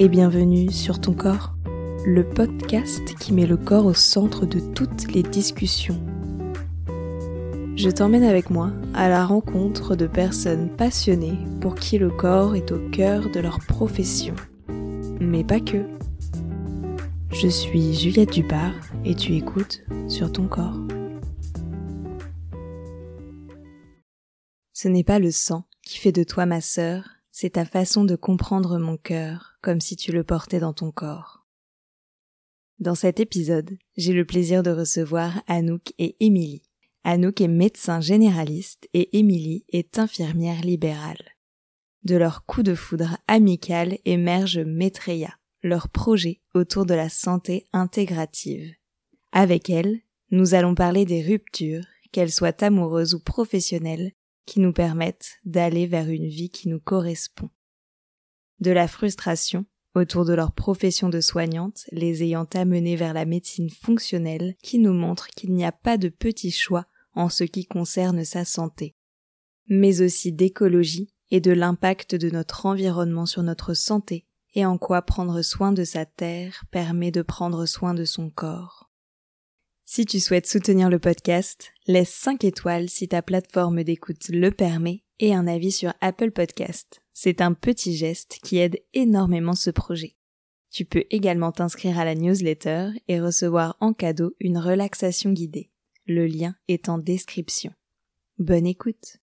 et bienvenue sur ton corps, le podcast qui met le corps au centre de toutes les discussions. Je t'emmène avec moi à la rencontre de personnes passionnées pour qui le corps est au cœur de leur profession. Mais pas que. Je suis Juliette Dupart et tu écoutes sur ton corps. Ce n'est pas le sang qui fait de toi ma sœur, c'est ta façon de comprendre mon cœur, comme si tu le portais dans ton corps. Dans cet épisode, j'ai le plaisir de recevoir Anouk et Émilie. Anouk est médecin généraliste et Émilie est infirmière libérale. De leur coup de foudre amical émerge Maitreya, leur projet autour de la santé intégrative. Avec elle, nous allons parler des ruptures, qu'elles soient amoureuses ou professionnelles, qui nous permettent d'aller vers une vie qui nous correspond. De la frustration autour de leur profession de soignante, les ayant amenés vers la médecine fonctionnelle qui nous montre qu'il n'y a pas de petit choix en ce qui concerne sa santé, mais aussi d'écologie et de l'impact de notre environnement sur notre santé et en quoi prendre soin de sa terre permet de prendre soin de son corps. Si tu souhaites soutenir le podcast, laisse 5 étoiles si ta plateforme d'écoute le permet et un avis sur Apple Podcast. C'est un petit geste qui aide énormément ce projet. Tu peux également t'inscrire à la newsletter et recevoir en cadeau une relaxation guidée. Le lien est en description. Bonne écoute.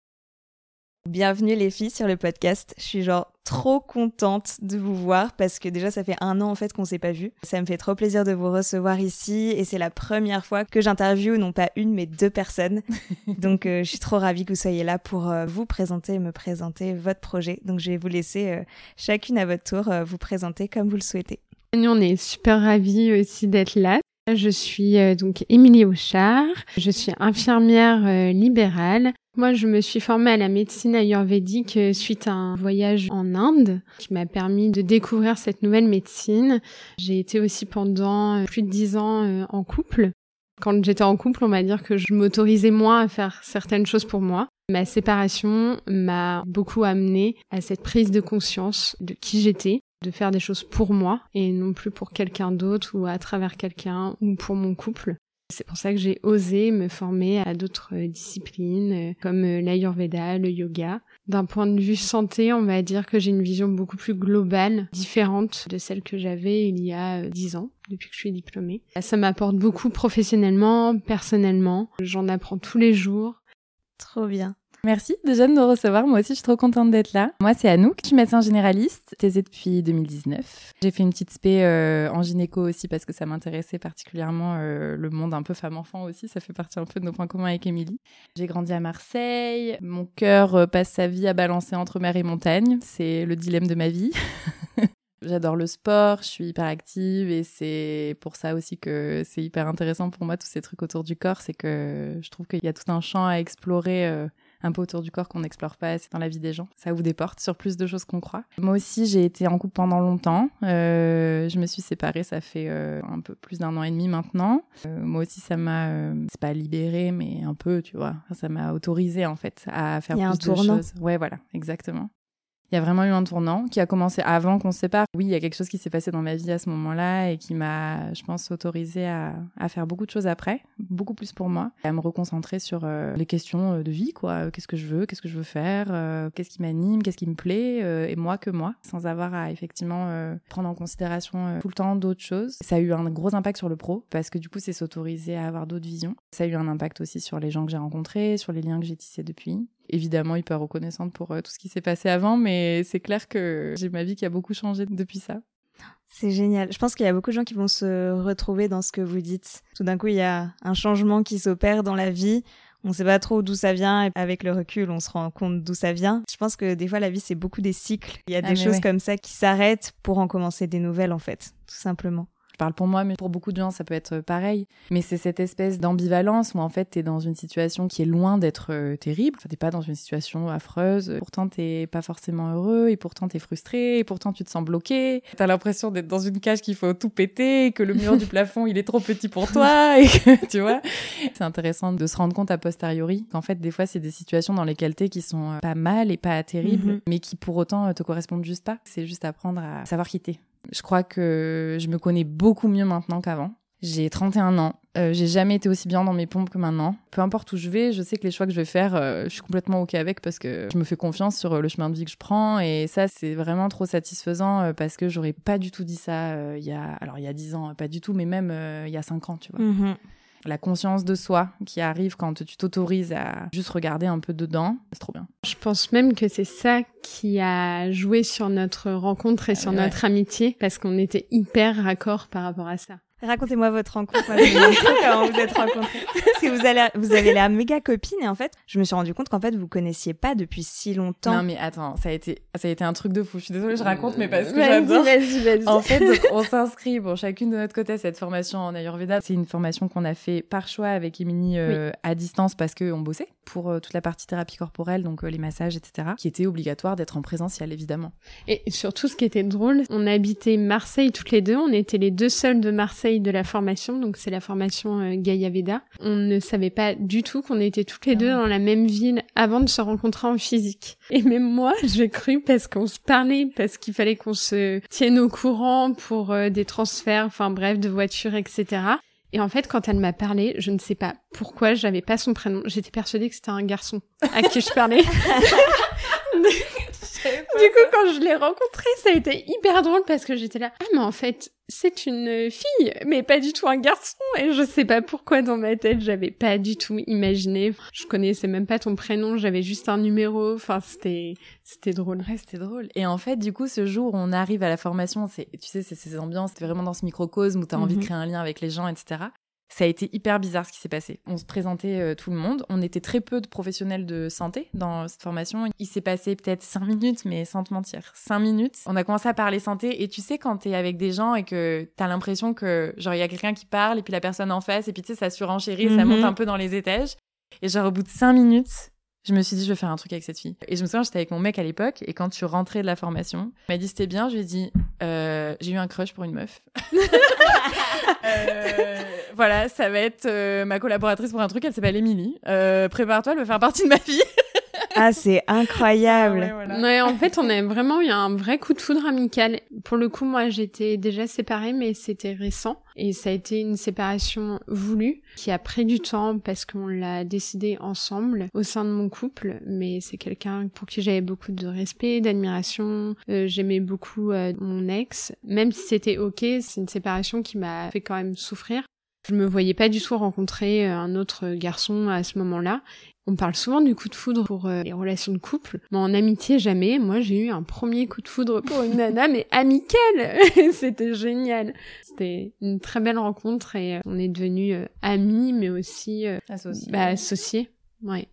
Bienvenue les filles sur le podcast. Je suis genre trop contente de vous voir parce que déjà ça fait un an en fait qu'on s'est pas vu. Ça me fait trop plaisir de vous recevoir ici et c'est la première fois que j'interviewe non pas une mais deux personnes. Donc euh, je suis trop ravie que vous soyez là pour euh, vous présenter et me présenter votre projet. Donc je vais vous laisser euh, chacune à votre tour vous présenter comme vous le souhaitez. Nous on est super ravis aussi d'être là. Je suis donc Émilie Auchard, je suis infirmière libérale moi, je me suis formée à la médecine ayurvédique euh, suite à un voyage en Inde qui m'a permis de découvrir cette nouvelle médecine. J'ai été aussi pendant euh, plus de dix ans euh, en couple. Quand j'étais en couple, on va dire que je m'autorisais moins à faire certaines choses pour moi. Ma séparation m'a beaucoup amené à cette prise de conscience de qui j'étais, de faire des choses pour moi et non plus pour quelqu'un d'autre ou à travers quelqu'un ou pour mon couple. C'est pour ça que j'ai osé me former à d'autres euh, disciplines euh, comme euh, l'ayurveda, le yoga. D'un point de vue santé, on va dire que j'ai une vision beaucoup plus globale, différente de celle que j'avais il y a dix ans, depuis que je suis diplômée. Ça m'apporte beaucoup professionnellement, personnellement. J'en apprends tous les jours. Trop bien. Merci déjà de nous recevoir. Moi aussi, je suis trop contente d'être là. Moi, c'est Anouk. Je suis médecin généraliste, thésée depuis 2019. J'ai fait une petite spé euh, en gynéco aussi parce que ça m'intéressait particulièrement euh, le monde un peu femme-enfant aussi. Ça fait partie un peu de nos points communs avec Émilie. J'ai grandi à Marseille. Mon cœur euh, passe sa vie à balancer entre mer et montagne. C'est le dilemme de ma vie. J'adore le sport, je suis hyper active et c'est pour ça aussi que c'est hyper intéressant pour moi tous ces trucs autour du corps, c'est que je trouve qu'il y a tout un champ à explorer un peu autour du corps qu'on n'explore pas assez dans la vie des gens. Ça vous déporte sur plus de choses qu'on croit. Moi aussi, j'ai été en couple pendant longtemps. Euh, je me suis séparée, ça fait euh, un peu plus d'un an et demi maintenant. Euh, moi aussi, ça m'a, c'est pas libérée, mais un peu, tu vois. Ça m'a autorisée en fait à faire plus de choses. Ouais, voilà, exactement. Il y a vraiment eu un tournant qui a commencé avant qu'on se sépare. Oui, il y a quelque chose qui s'est passé dans ma vie à ce moment-là et qui m'a, je pense, autorisé à, faire beaucoup de choses après, beaucoup plus pour moi, à me reconcentrer sur euh, les questions euh, de vie, quoi. Qu'est-ce que je veux, qu'est-ce que je veux faire, euh, qu'est-ce qui m'anime, qu'est-ce qui me plaît, et moi que moi, sans avoir à effectivement prendre en considération tout le temps d'autres choses. Ça a eu un gros impact sur le pro parce que du coup, c'est s'autoriser à avoir d'autres visions. Ça a eu un impact aussi sur les gens que j'ai rencontrés, sur les liens que j'ai tissés depuis évidemment hyper reconnaissante pour euh, tout ce qui s'est passé avant, mais c'est clair que j'ai ma vie qui a beaucoup changé depuis ça. C'est génial. Je pense qu'il y a beaucoup de gens qui vont se retrouver dans ce que vous dites. Tout d'un coup, il y a un changement qui s'opère dans la vie. On ne sait pas trop d'où ça vient. Et avec le recul, on se rend compte d'où ça vient. Je pense que des fois, la vie, c'est beaucoup des cycles. Il y a ah, des choses comme ça qui s'arrêtent pour en commencer des nouvelles, en fait, tout simplement. Je parle pour moi, mais pour beaucoup de gens, ça peut être pareil. Mais c'est cette espèce d'ambivalence où en fait, t'es dans une situation qui est loin d'être euh, terrible. Enfin, t'es pas dans une situation affreuse. Pourtant, t'es pas forcément heureux et pourtant t'es frustré et pourtant tu te sens bloqué. T'as l'impression d'être dans une cage qu'il faut tout péter, que le mur du plafond il est trop petit pour toi et que tu vois. C'est intéressant de se rendre compte a posteriori qu'en fait, des fois, c'est des situations dans lesquelles t'es qui sont euh, pas mal et pas terribles, mhm. mais qui pour autant te correspondent juste pas. C'est juste apprendre à savoir quitter Je crois que je me connais beaucoup mieux maintenant qu'avant. J'ai 31 ans. Euh, j'ai jamais été aussi bien dans mes pompes que maintenant. Peu importe où je vais, je sais que les choix que je vais faire, euh, je suis complètement OK avec parce que je me fais confiance sur euh, le chemin de vie que je prends. Et ça, c'est vraiment trop satisfaisant parce que j'aurais pas du tout dit ça il y a, alors il y a 10 ans, pas du tout, mais même il y a 5 ans, tu vois. Mhm. La conscience de soi qui arrive quand tu t'autorises à juste regarder un peu dedans, c'est trop bien. Je pense même que c'est ça qui a joué sur notre rencontre et sur Ouais. notre amitié parce qu'on était hyper raccord par rapport à ça. Racontez-moi votre rencontre. Moi, comment vous êtes rencontrés. Parce que vous, allez, vous avez l'air méga copine et en fait, je me suis rendu compte qu'en fait, vous connaissiez pas depuis si longtemps. Non mais attends, ça a été, ça a été un truc de fou. Je suis désolée, je raconte, mais parce que j'adore. Vas-y, vas-y. En fait, donc, on s'inscrit, bon, chacune de notre côté, à cette formation en Ayurveda. C'est une formation qu'on a fait par choix avec Émilie euh, à distance parce qu'on bossait pour euh, toute la partie thérapie corporelle, donc euh, les massages, etc., qui était obligatoire d'être en présentiel, évidemment. Et surtout, ce qui était drôle, on habitait Marseille toutes les deux. On était les deux seuls de Marseille de la formation, donc c'est la formation euh, Gaia Veda. On ne savait pas du tout qu'on était toutes les deux dans la même ville avant de se rencontrer en physique. Et même moi, j'ai cru parce qu'on se parlait, parce qu'il fallait qu'on se tienne au courant pour euh, des transferts, enfin bref, de voitures, etc. Et en fait, quand elle m'a parlé, je ne sais pas pourquoi, j'avais pas son prénom. J'étais persuadée que c'était un garçon à qui je parlais. Du coup, quand je l'ai rencontré, ça a été hyper drôle parce que j'étais là, ah mais en fait, c'est une fille, mais pas du tout un garçon. Et je sais pas pourquoi dans ma tête, j'avais pas du tout imaginé. Je connaissais même pas ton prénom, j'avais juste un numéro. Enfin, c'était, c'était drôle. Ouais, c'était drôle. Et en fait, du coup, ce jour où on arrive à la formation, c'est, tu sais, c'est ces ambiances, c'était vraiment dans ce microcosme où t'as envie de Mhm. créer un lien avec les gens, etc. Ça a été hyper bizarre ce qui s'est passé. On se présentait euh, tout le monde. On était très peu de professionnels de santé dans cette formation. Il s'est passé peut-être cinq minutes, mais sans te mentir, cinq minutes. On a commencé à parler santé. Et tu sais, quand t'es avec des gens et que t'as l'impression que, genre, il y a quelqu'un qui parle et puis la personne en face, et puis tu sais, ça surenchérit, ça Mhm. monte un peu dans les étages. Et genre, au bout de cinq minutes, je me suis dit, je vais faire un truc avec cette fille. Et je me souviens, j'étais avec mon mec à l'époque, et quand je suis rentrée de la formation, il m'a dit, c'était bien. Je lui ai dit, euh, j'ai eu un crush pour une meuf. Euh, voilà, ça va être euh, ma collaboratrice pour un truc, elle s'appelle Émilie. Prépare-toi, elle va faire partie de ma vie. Ah, c'est incroyable. Ouais, voilà. Ouais, en fait, on a vraiment eu un vrai coup de foudre amical. Pour le coup, moi, j'étais déjà séparée, mais c'était récent. Et ça a été une séparation voulue, qui a pris du temps parce qu'on l'a décidé ensemble au sein de mon couple. Mais c'est quelqu'un pour qui j'avais beaucoup de respect, d'admiration. Euh, J'aimais beaucoup euh, mon ex. Même si c'était ok, c'est une séparation qui m'a fait quand même souffrir. Je me voyais pas du tout rencontrer euh, un autre garçon à ce moment-là. On parle souvent du coup de foudre pour euh, les relations de couple, mais en amitié jamais. Moi, j'ai eu un premier coup de foudre pour une nana, mais amicale. C'était génial. C'était une très belle rencontre et euh, on est devenus euh, amis, mais aussi euh, bah, associés. Ouais.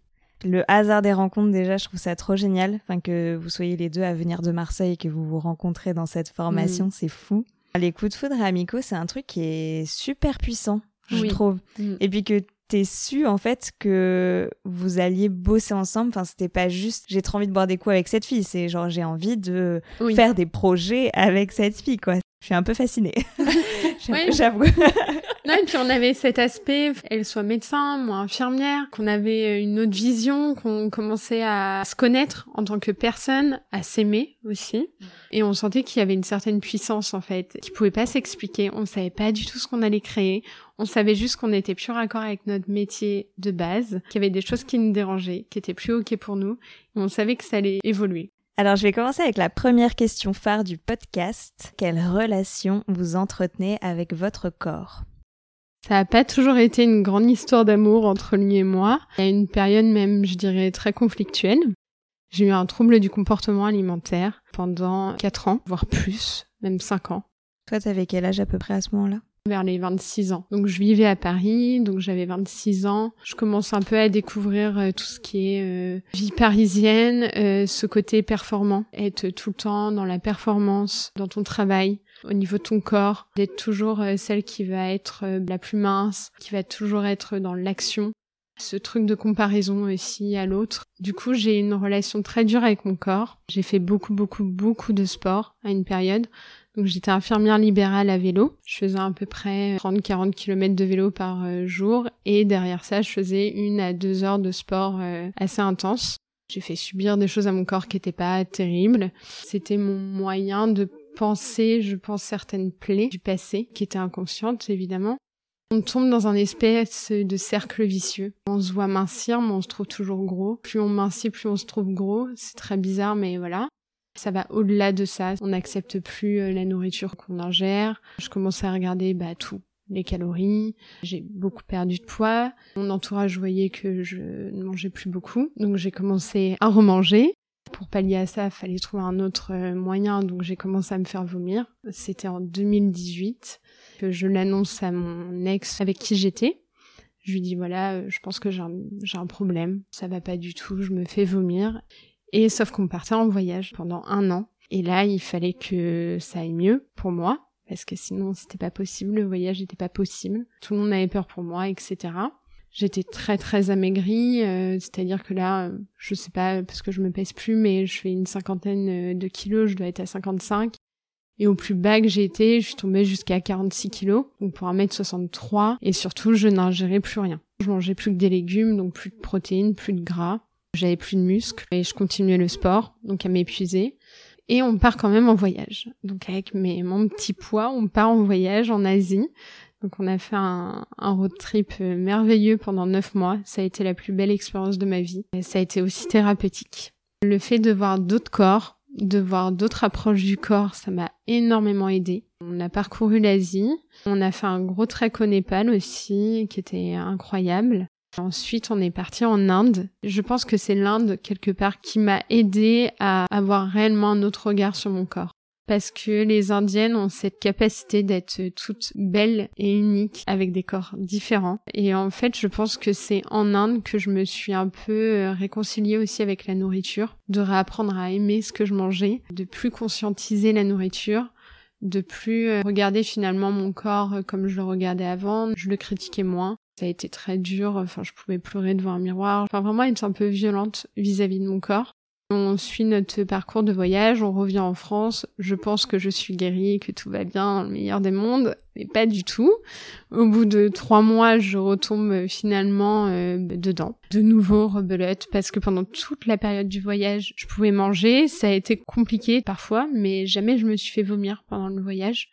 Le hasard des rencontres, déjà, je trouve ça trop génial. Enfin, que vous soyez les deux à venir de Marseille et que vous vous rencontrez dans cette formation, Mm. c'est fou. Les coups de foudre amicaux, c'est un truc qui est super puissant, je Oui. trouve. Mm. Et puis que t'es su, en fait, que vous alliez bosser ensemble. Enfin, c'était pas juste, j'ai trop envie de boire des coups avec cette fille. C'est genre, j'ai envie de Oui. faire des projets avec cette fille, quoi. Je suis un peu fascinée. J'avoue. Non, et puis on avait cet aspect, elle soit médecin, moi infirmière, qu'on avait une autre vision, qu'on commençait à se connaître en tant que personne, à s'aimer aussi. Et on sentait qu'il y avait une certaine puissance en fait, qui pouvait pas s'expliquer. On savait pas du tout ce qu'on allait créer. On savait juste qu'on était plus raccord avec notre métier de base, qu'il y avait des choses qui nous dérangeaient, qui étaient plus ok pour nous. Et on savait que ça allait évoluer. Alors, je vais commencer avec la première question phare du podcast. Quelle relation vous entretenez avec votre corps? Ça n'a pas toujours été une grande histoire d'amour entre lui et moi. Il y a une période même, je dirais, très conflictuelle. J'ai eu un trouble du comportement alimentaire pendant 4 ans, voire plus, même 5 ans, Toi, t'avais quel âge à peu près à ce moment-là? Vers les 26 ans. Donc je vivais à Paris, donc j'avais 26 ans. Je commence un peu à découvrir euh, tout ce qui est euh, vie parisienne, euh, ce côté performant, être tout le temps dans la performance, dans ton travail, au niveau de ton corps, d'être toujours celle qui va être la plus mince, qui va toujours être dans l'action. Ce truc de comparaison aussi à l'autre. Du coup, j'ai une relation très dure avec mon corps. J'ai fait beaucoup, beaucoup, beaucoup de sport à une période. Donc j'étais infirmière libérale à vélo. Je faisais à peu près 30-40 km de vélo par euh, jour. Et derrière ça, je faisais une à deux heures de sport euh, assez intense. J'ai fait subir des choses à mon corps qui n'étaient pas terribles. C'était mon moyen de penser, je pense, certaines plaies du passé qui étaient inconscientes, évidemment. On tombe dans un espèce de cercle vicieux. On se voit mincir, mais on se trouve toujours gros. Plus on mincit, plus on se trouve gros. C'est très bizarre, mais voilà. Ça va au-delà de ça. On n'accepte plus euh, la nourriture qu'on ingère. Je commence à regarder bah, tout. Les calories. J'ai beaucoup perdu de poids. Mon entourage voyait que je ne mangeais plus beaucoup. Donc j'ai commencé à remanger. Pour pallier à ça, fallait trouver un autre euh, moyen. Donc j'ai commencé à me faire vomir. C'était en 2018 que je l'annonce à mon ex avec qui j'étais. Je lui dis voilà, euh, je pense que j'ai un, un problème. Ça va pas du tout. Je me fais vomir. Et sauf qu'on partait en voyage pendant un an. Et là, il fallait que ça aille mieux pour moi, parce que sinon c'était pas possible, le voyage n'était pas possible. Tout le monde avait peur pour moi, etc. J'étais très très amaigrie, euh, c'est-à-dire que là, je sais pas parce que je me pèse plus, mais je fais une cinquantaine de kilos, je dois être à 55. Et au plus bas que j'ai été, je suis tombée jusqu'à 46 kilos, donc pour 1m63, et surtout je n'ingérais plus rien. Je mangeais plus que des légumes, donc plus de protéines, plus de gras. J'avais plus de muscles et je continuais le sport, donc à m'épuiser. Et on part quand même en voyage. Donc avec mes, mon petit poids, on part en voyage en Asie. Donc on a fait un, road trip euh, merveilleux pendant neuf mois. Ça a été la plus belle expérience de ma vie. Ça a été aussi thérapeutique. Le fait de voir d'autres corps, de voir d'autres approches du corps, ça m'a énormément aidé. On a parcouru l'Asie. On a fait un gros trek au Népal aussi, qui était incroyable. Ensuite, on est parti en Inde. Je pense que c'est l'Inde, quelque part, qui m'a aidé à avoir réellement un autre regard sur mon corps. Parce que les Indiennes ont cette capacité d'être toutes belles et uniques avec des corps différents. Et en fait, je pense que c'est en Inde que je me suis un peu euh, réconciliée aussi avec la nourriture, de réapprendre à aimer ce que je mangeais, de plus conscientiser la nourriture, de plus euh, regarder finalement mon corps comme je le regardais avant, je le critiquais moins ça a été très dur. Enfin, je pouvais pleurer devant un miroir. Enfin, vraiment être un peu violente vis-à-vis de mon corps. On suit notre parcours de voyage, on revient en France. Je pense que je suis guérie, que tout va bien, le meilleur des mondes, mais pas du tout. Au bout de trois mois, je retombe finalement euh, dedans. De nouveau rebelote, parce que pendant toute la période du voyage, je pouvais manger. Ça a été compliqué parfois, mais jamais je me suis fait vomir pendant le voyage.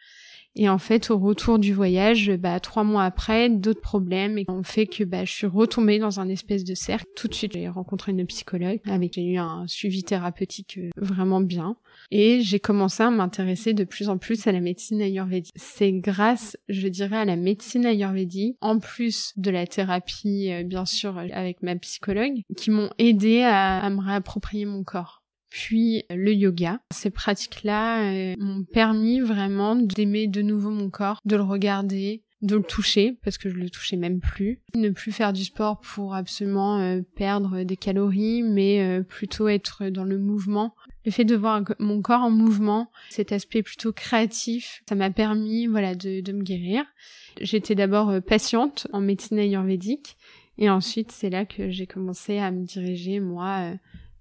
Et en fait, au retour du voyage, bah, trois mois après, d'autres problèmes ont fait que bah, je suis retombée dans un espèce de cercle. Tout de suite, j'ai rencontré une psychologue avec j'ai eu un suivi thérapeutique euh, vraiment bien. Et j'ai commencé à m'intéresser de plus en plus à la médecine ayurvédique. C'est grâce, je dirais, à la médecine ayurvédique, en plus de la thérapie, euh, bien sûr, avec ma psychologue, qui m'ont aidé à, à me réapproprier mon corps puis le yoga. Ces pratiques-là euh, m'ont permis vraiment d'aimer de nouveau mon corps, de le regarder, de le toucher parce que je le touchais même plus, ne plus faire du sport pour absolument euh, perdre des calories, mais euh, plutôt être dans le mouvement. Le fait de voir mon corps en mouvement, cet aspect plutôt créatif, ça m'a permis voilà de, de me guérir. J'étais d'abord patiente en médecine ayurvédique et ensuite c'est là que j'ai commencé à me diriger moi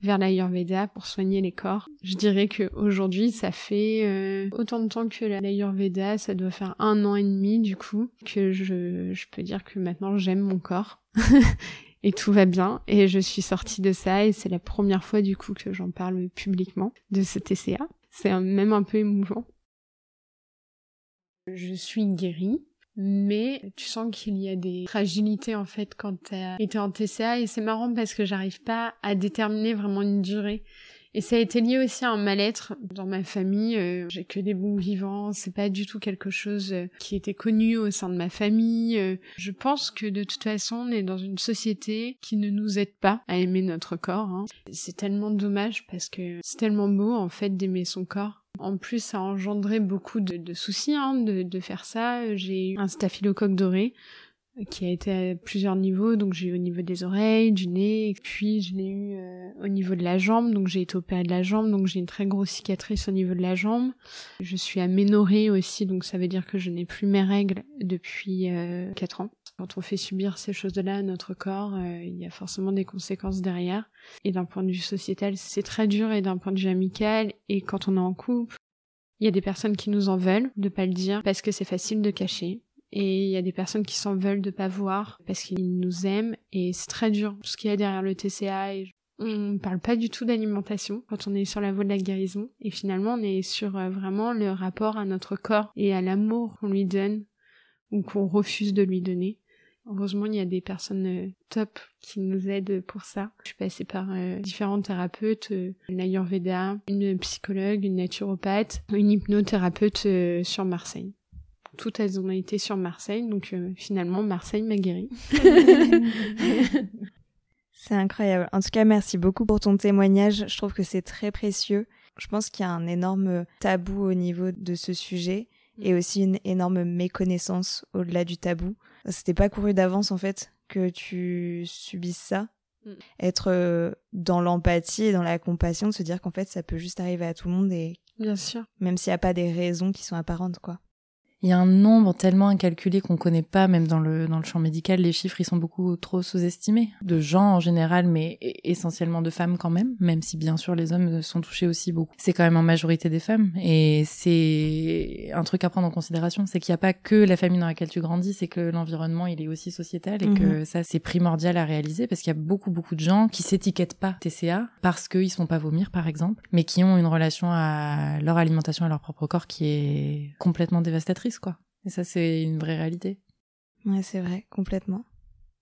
vers l'Ayurveda pour soigner les corps. Je dirais que aujourd'hui, ça fait euh, autant de temps que l'Ayurveda, ça doit faire un an et demi du coup, que je, peux dire que maintenant j'aime mon corps. et tout va bien. Et je suis sortie de ça et c'est la première fois du coup que j'en parle publiquement de ce TCA. C'est même un peu émouvant. Je suis guérie mais tu sens qu'il y a des fragilités en fait quand t'as été en TCA et c'est marrant parce que j'arrive pas à déterminer vraiment une durée. Et ça a été lié aussi à un mal-être dans ma famille. Euh, j'ai que des bons vivants. C'est pas du tout quelque chose euh, qui était connu au sein de ma famille. Euh, je pense que de toute façon, on est dans une société qui ne nous aide pas à aimer notre corps. Hein. C'est tellement dommage parce que c'est tellement beau en fait d'aimer son corps. En plus, ça a engendré beaucoup de, soucis hein, de, faire ça. J'ai eu un staphylocoque doré euh, qui a été à plusieurs niveaux. Donc j'ai eu au niveau des oreilles, du nez, puis je l'ai eu euh, au niveau de la jambe. Donc j'ai été opérée de la jambe, donc j'ai une très grosse cicatrice au niveau de la jambe. Je suis aménorrhée aussi, donc ça veut dire que je n'ai plus mes règles depuis euh, 4 ans. Quand on fait subir ces choses-là à notre corps, euh, il y a forcément des conséquences derrière. Et d'un point de vue sociétal, c'est très dur, et d'un point de vue amical, et quand on est en couple, il y a des personnes qui nous en veulent de pas le dire parce que c'est facile de cacher. Et il y a des personnes qui s'en veulent de pas voir parce qu'ils nous aiment et c'est très dur. Tout ce qu'il y a derrière le TCA et on parle pas du tout d'alimentation quand on est sur la voie de la guérison. Et finalement, on est sur euh, vraiment le rapport à notre corps et à l'amour qu'on lui donne ou qu'on refuse de lui donner. Heureusement, il y a des personnes euh, top qui nous aident pour ça. Je suis passée par euh, différents thérapeutes, une Ayurveda, une psychologue, une naturopathe, une hypnothérapeute sur Marseille. Toutes elles ont été sur Marseille, donc finalement Marseille m'a guéri. C'est incroyable. En tout cas, merci beaucoup pour ton témoignage. Je trouve que c'est très précieux. Je pense qu'il y a un énorme tabou au niveau de ce sujet et mm. aussi une énorme méconnaissance au-delà du tabou. C'était pas couru d'avance en fait que tu subisses ça. Mm. Être euh, dans l'empathie et dans la compassion, de se dire qu'en fait ça peut juste arriver à tout le monde et bien sûr, même s'il n'y a pas des raisons qui sont apparentes quoi il y a un nombre tellement incalculé qu'on connaît pas, même dans le, dans le champ médical, les chiffres, ils sont beaucoup trop sous-estimés. De gens en général, mais essentiellement de femmes quand même, même si bien sûr les hommes sont touchés aussi beaucoup. C'est quand même en majorité des femmes. Et c'est un truc à prendre en considération, c'est qu'il n'y a pas que la famille dans laquelle tu grandis, c'est que l'environnement, il est aussi sociétal et que mhm. ça, c'est primordial à réaliser parce qu'il y a beaucoup, beaucoup de gens qui s'étiquettent pas TCA parce qu'ils se font pas vomir, par exemple, mais qui ont une relation à leur alimentation et à leur propre corps qui est complètement dévastatrice quoi. Et ça, c'est une vraie réalité. Ouais, c'est vrai, complètement.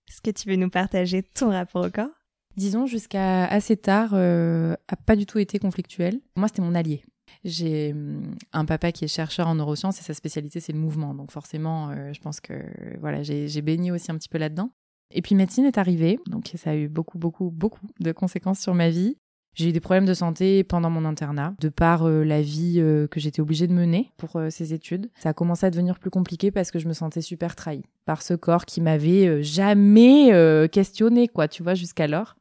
Est-ce que tu veux nous partager ton rapport au corps? Disons, jusqu'à assez tard, euh, a pas du tout été conflictuel. Moi, c'était mon allié. J'ai hum, un papa qui est chercheur en neurosciences et sa spécialité, c'est le mouvement. Donc forcément, euh, je pense que voilà, j'ai baigné aussi un petit peu là-dedans. Et puis médecine est arrivée, donc ça a eu beaucoup, beaucoup, beaucoup de conséquences sur ma vie. J'ai eu des problèmes de santé pendant mon internat, de par euh, la vie euh, que j'étais obligée de mener pour euh, ces études. Ça a commencé à devenir plus compliqué parce que je me sentais super trahie par ce corps qui m'avait jamais questionné, quoi, tu vois, jusqu'alors.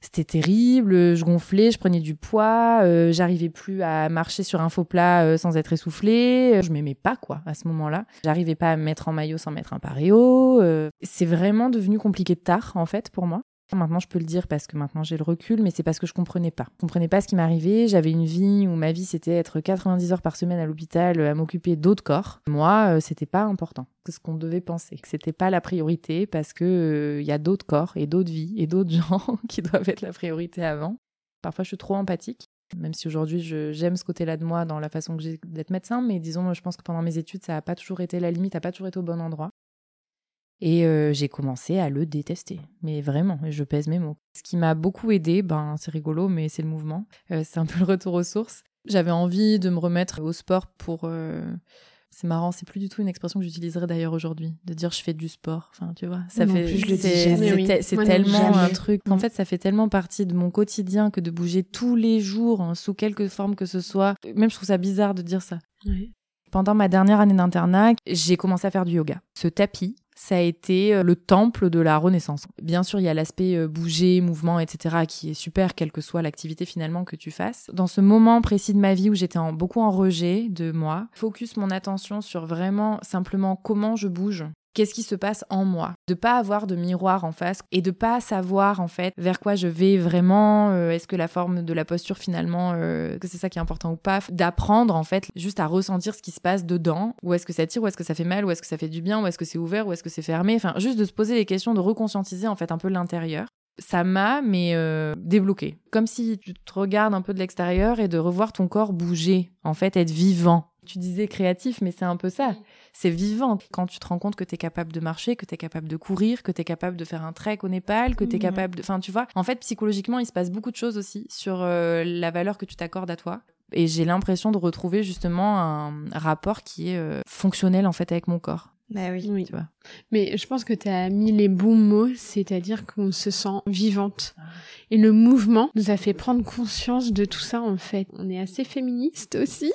C'était terrible, je gonflais, je prenais du poids, j'arrivais plus à marcher sur un faux plat sans être essoufflée. Je m'aimais pas, quoi, à ce moment-là. J'arrivais pas à me mettre en maillot sans mettre un paréo. C'est vraiment devenu compliqué tard, en fait, pour moi. Maintenant, je peux le dire parce que maintenant j'ai le recul, mais c'est parce que je comprenais pas. Je comprenais pas ce qui m'arrivait. J'avais une vie où ma vie c'était être 90 heures par semaine à l'hôpital à m'occuper d'autres corps. Moi, euh, c'était pas important. C'est ce qu'on devait penser. C'était pas la priorité parce que il euh, y a d'autres corps et d'autres vies et d'autres gens qui doivent être la priorité avant. Parfois, je suis trop empathique. Même si aujourd'hui j'aime ce côté-là de moi dans la façon que j'ai d'être médecin, mais disons, je pense que pendant mes études, ça n'a pas toujours été la limite, ça n'a pas toujours été au bon endroit. Et euh, j'ai commencé à le détester. Mais vraiment, je pèse mes mots. Ce qui m'a beaucoup aidé, ben, c'est rigolo, mais c'est le mouvement. Euh, c'est un peu le retour aux sources. J'avais envie de me remettre au sport pour. Euh, c'est marrant, c'est plus du tout une expression que j'utiliserais d'ailleurs aujourd'hui, de dire je fais du sport. Enfin, tu vois, ça fait. Plus, je le dis C'est tellement un truc. En fait, ça fait tellement partie de mon quotidien que de bouger tous les jours, hein, sous quelque forme que ce soit. Même je trouve ça bizarre de dire ça. Pendant ma dernière année d'internat, j'ai commencé à faire du yoga. Ce tapis, ça a été euh, le temple de la Renaissance. Bien sûr, il y a l'aspect euh, bouger, mouvement, etc., qui est super, quelle que soit l'activité finalement que tu fasses. Dans ce moment précis de ma vie où j'étais beaucoup en rejet de moi, focus mon attention sur vraiment simplement comment je bouge, qu'est-ce qui se passe en moi, de pas avoir de miroir en face et de pas savoir en fait vers quoi je vais vraiment, euh, est-ce que la forme de la posture finalement, euh, que c'est ça qui est important ou pas, d'apprendre en fait juste à ressentir ce qui se passe dedans, où est-ce que ça tire, où est-ce que ça fait mal, où est-ce que ça fait du bien, où est-ce que c'est ouvert, où est-ce que c'est fermé, enfin juste de se poser les questions, de reconscientiser en fait un peu l'intérieur. Ça m'a mais euh, débloqué, comme si tu te regardes un peu de l'extérieur et de revoir ton corps bouger, en fait être vivant. Tu disais créatif, mais c'est un peu ça c'est vivant. Quand tu te rends compte que tu es capable de marcher, que tu es capable de courir, que tu es capable de faire un trek au Népal, que tu es capable de... Enfin, tu vois, en fait, psychologiquement, il se passe beaucoup de choses aussi sur euh, la valeur que tu t'accordes à toi. Et j'ai l'impression de retrouver justement un rapport qui est euh, fonctionnel en fait avec mon corps. Bah oui. Tu vois. Mais je pense que tu as mis les bons mots, c'est-à-dire qu'on se sent vivante. Ah. Et le mouvement nous a fait prendre conscience de tout ça en fait. On est assez féministe aussi.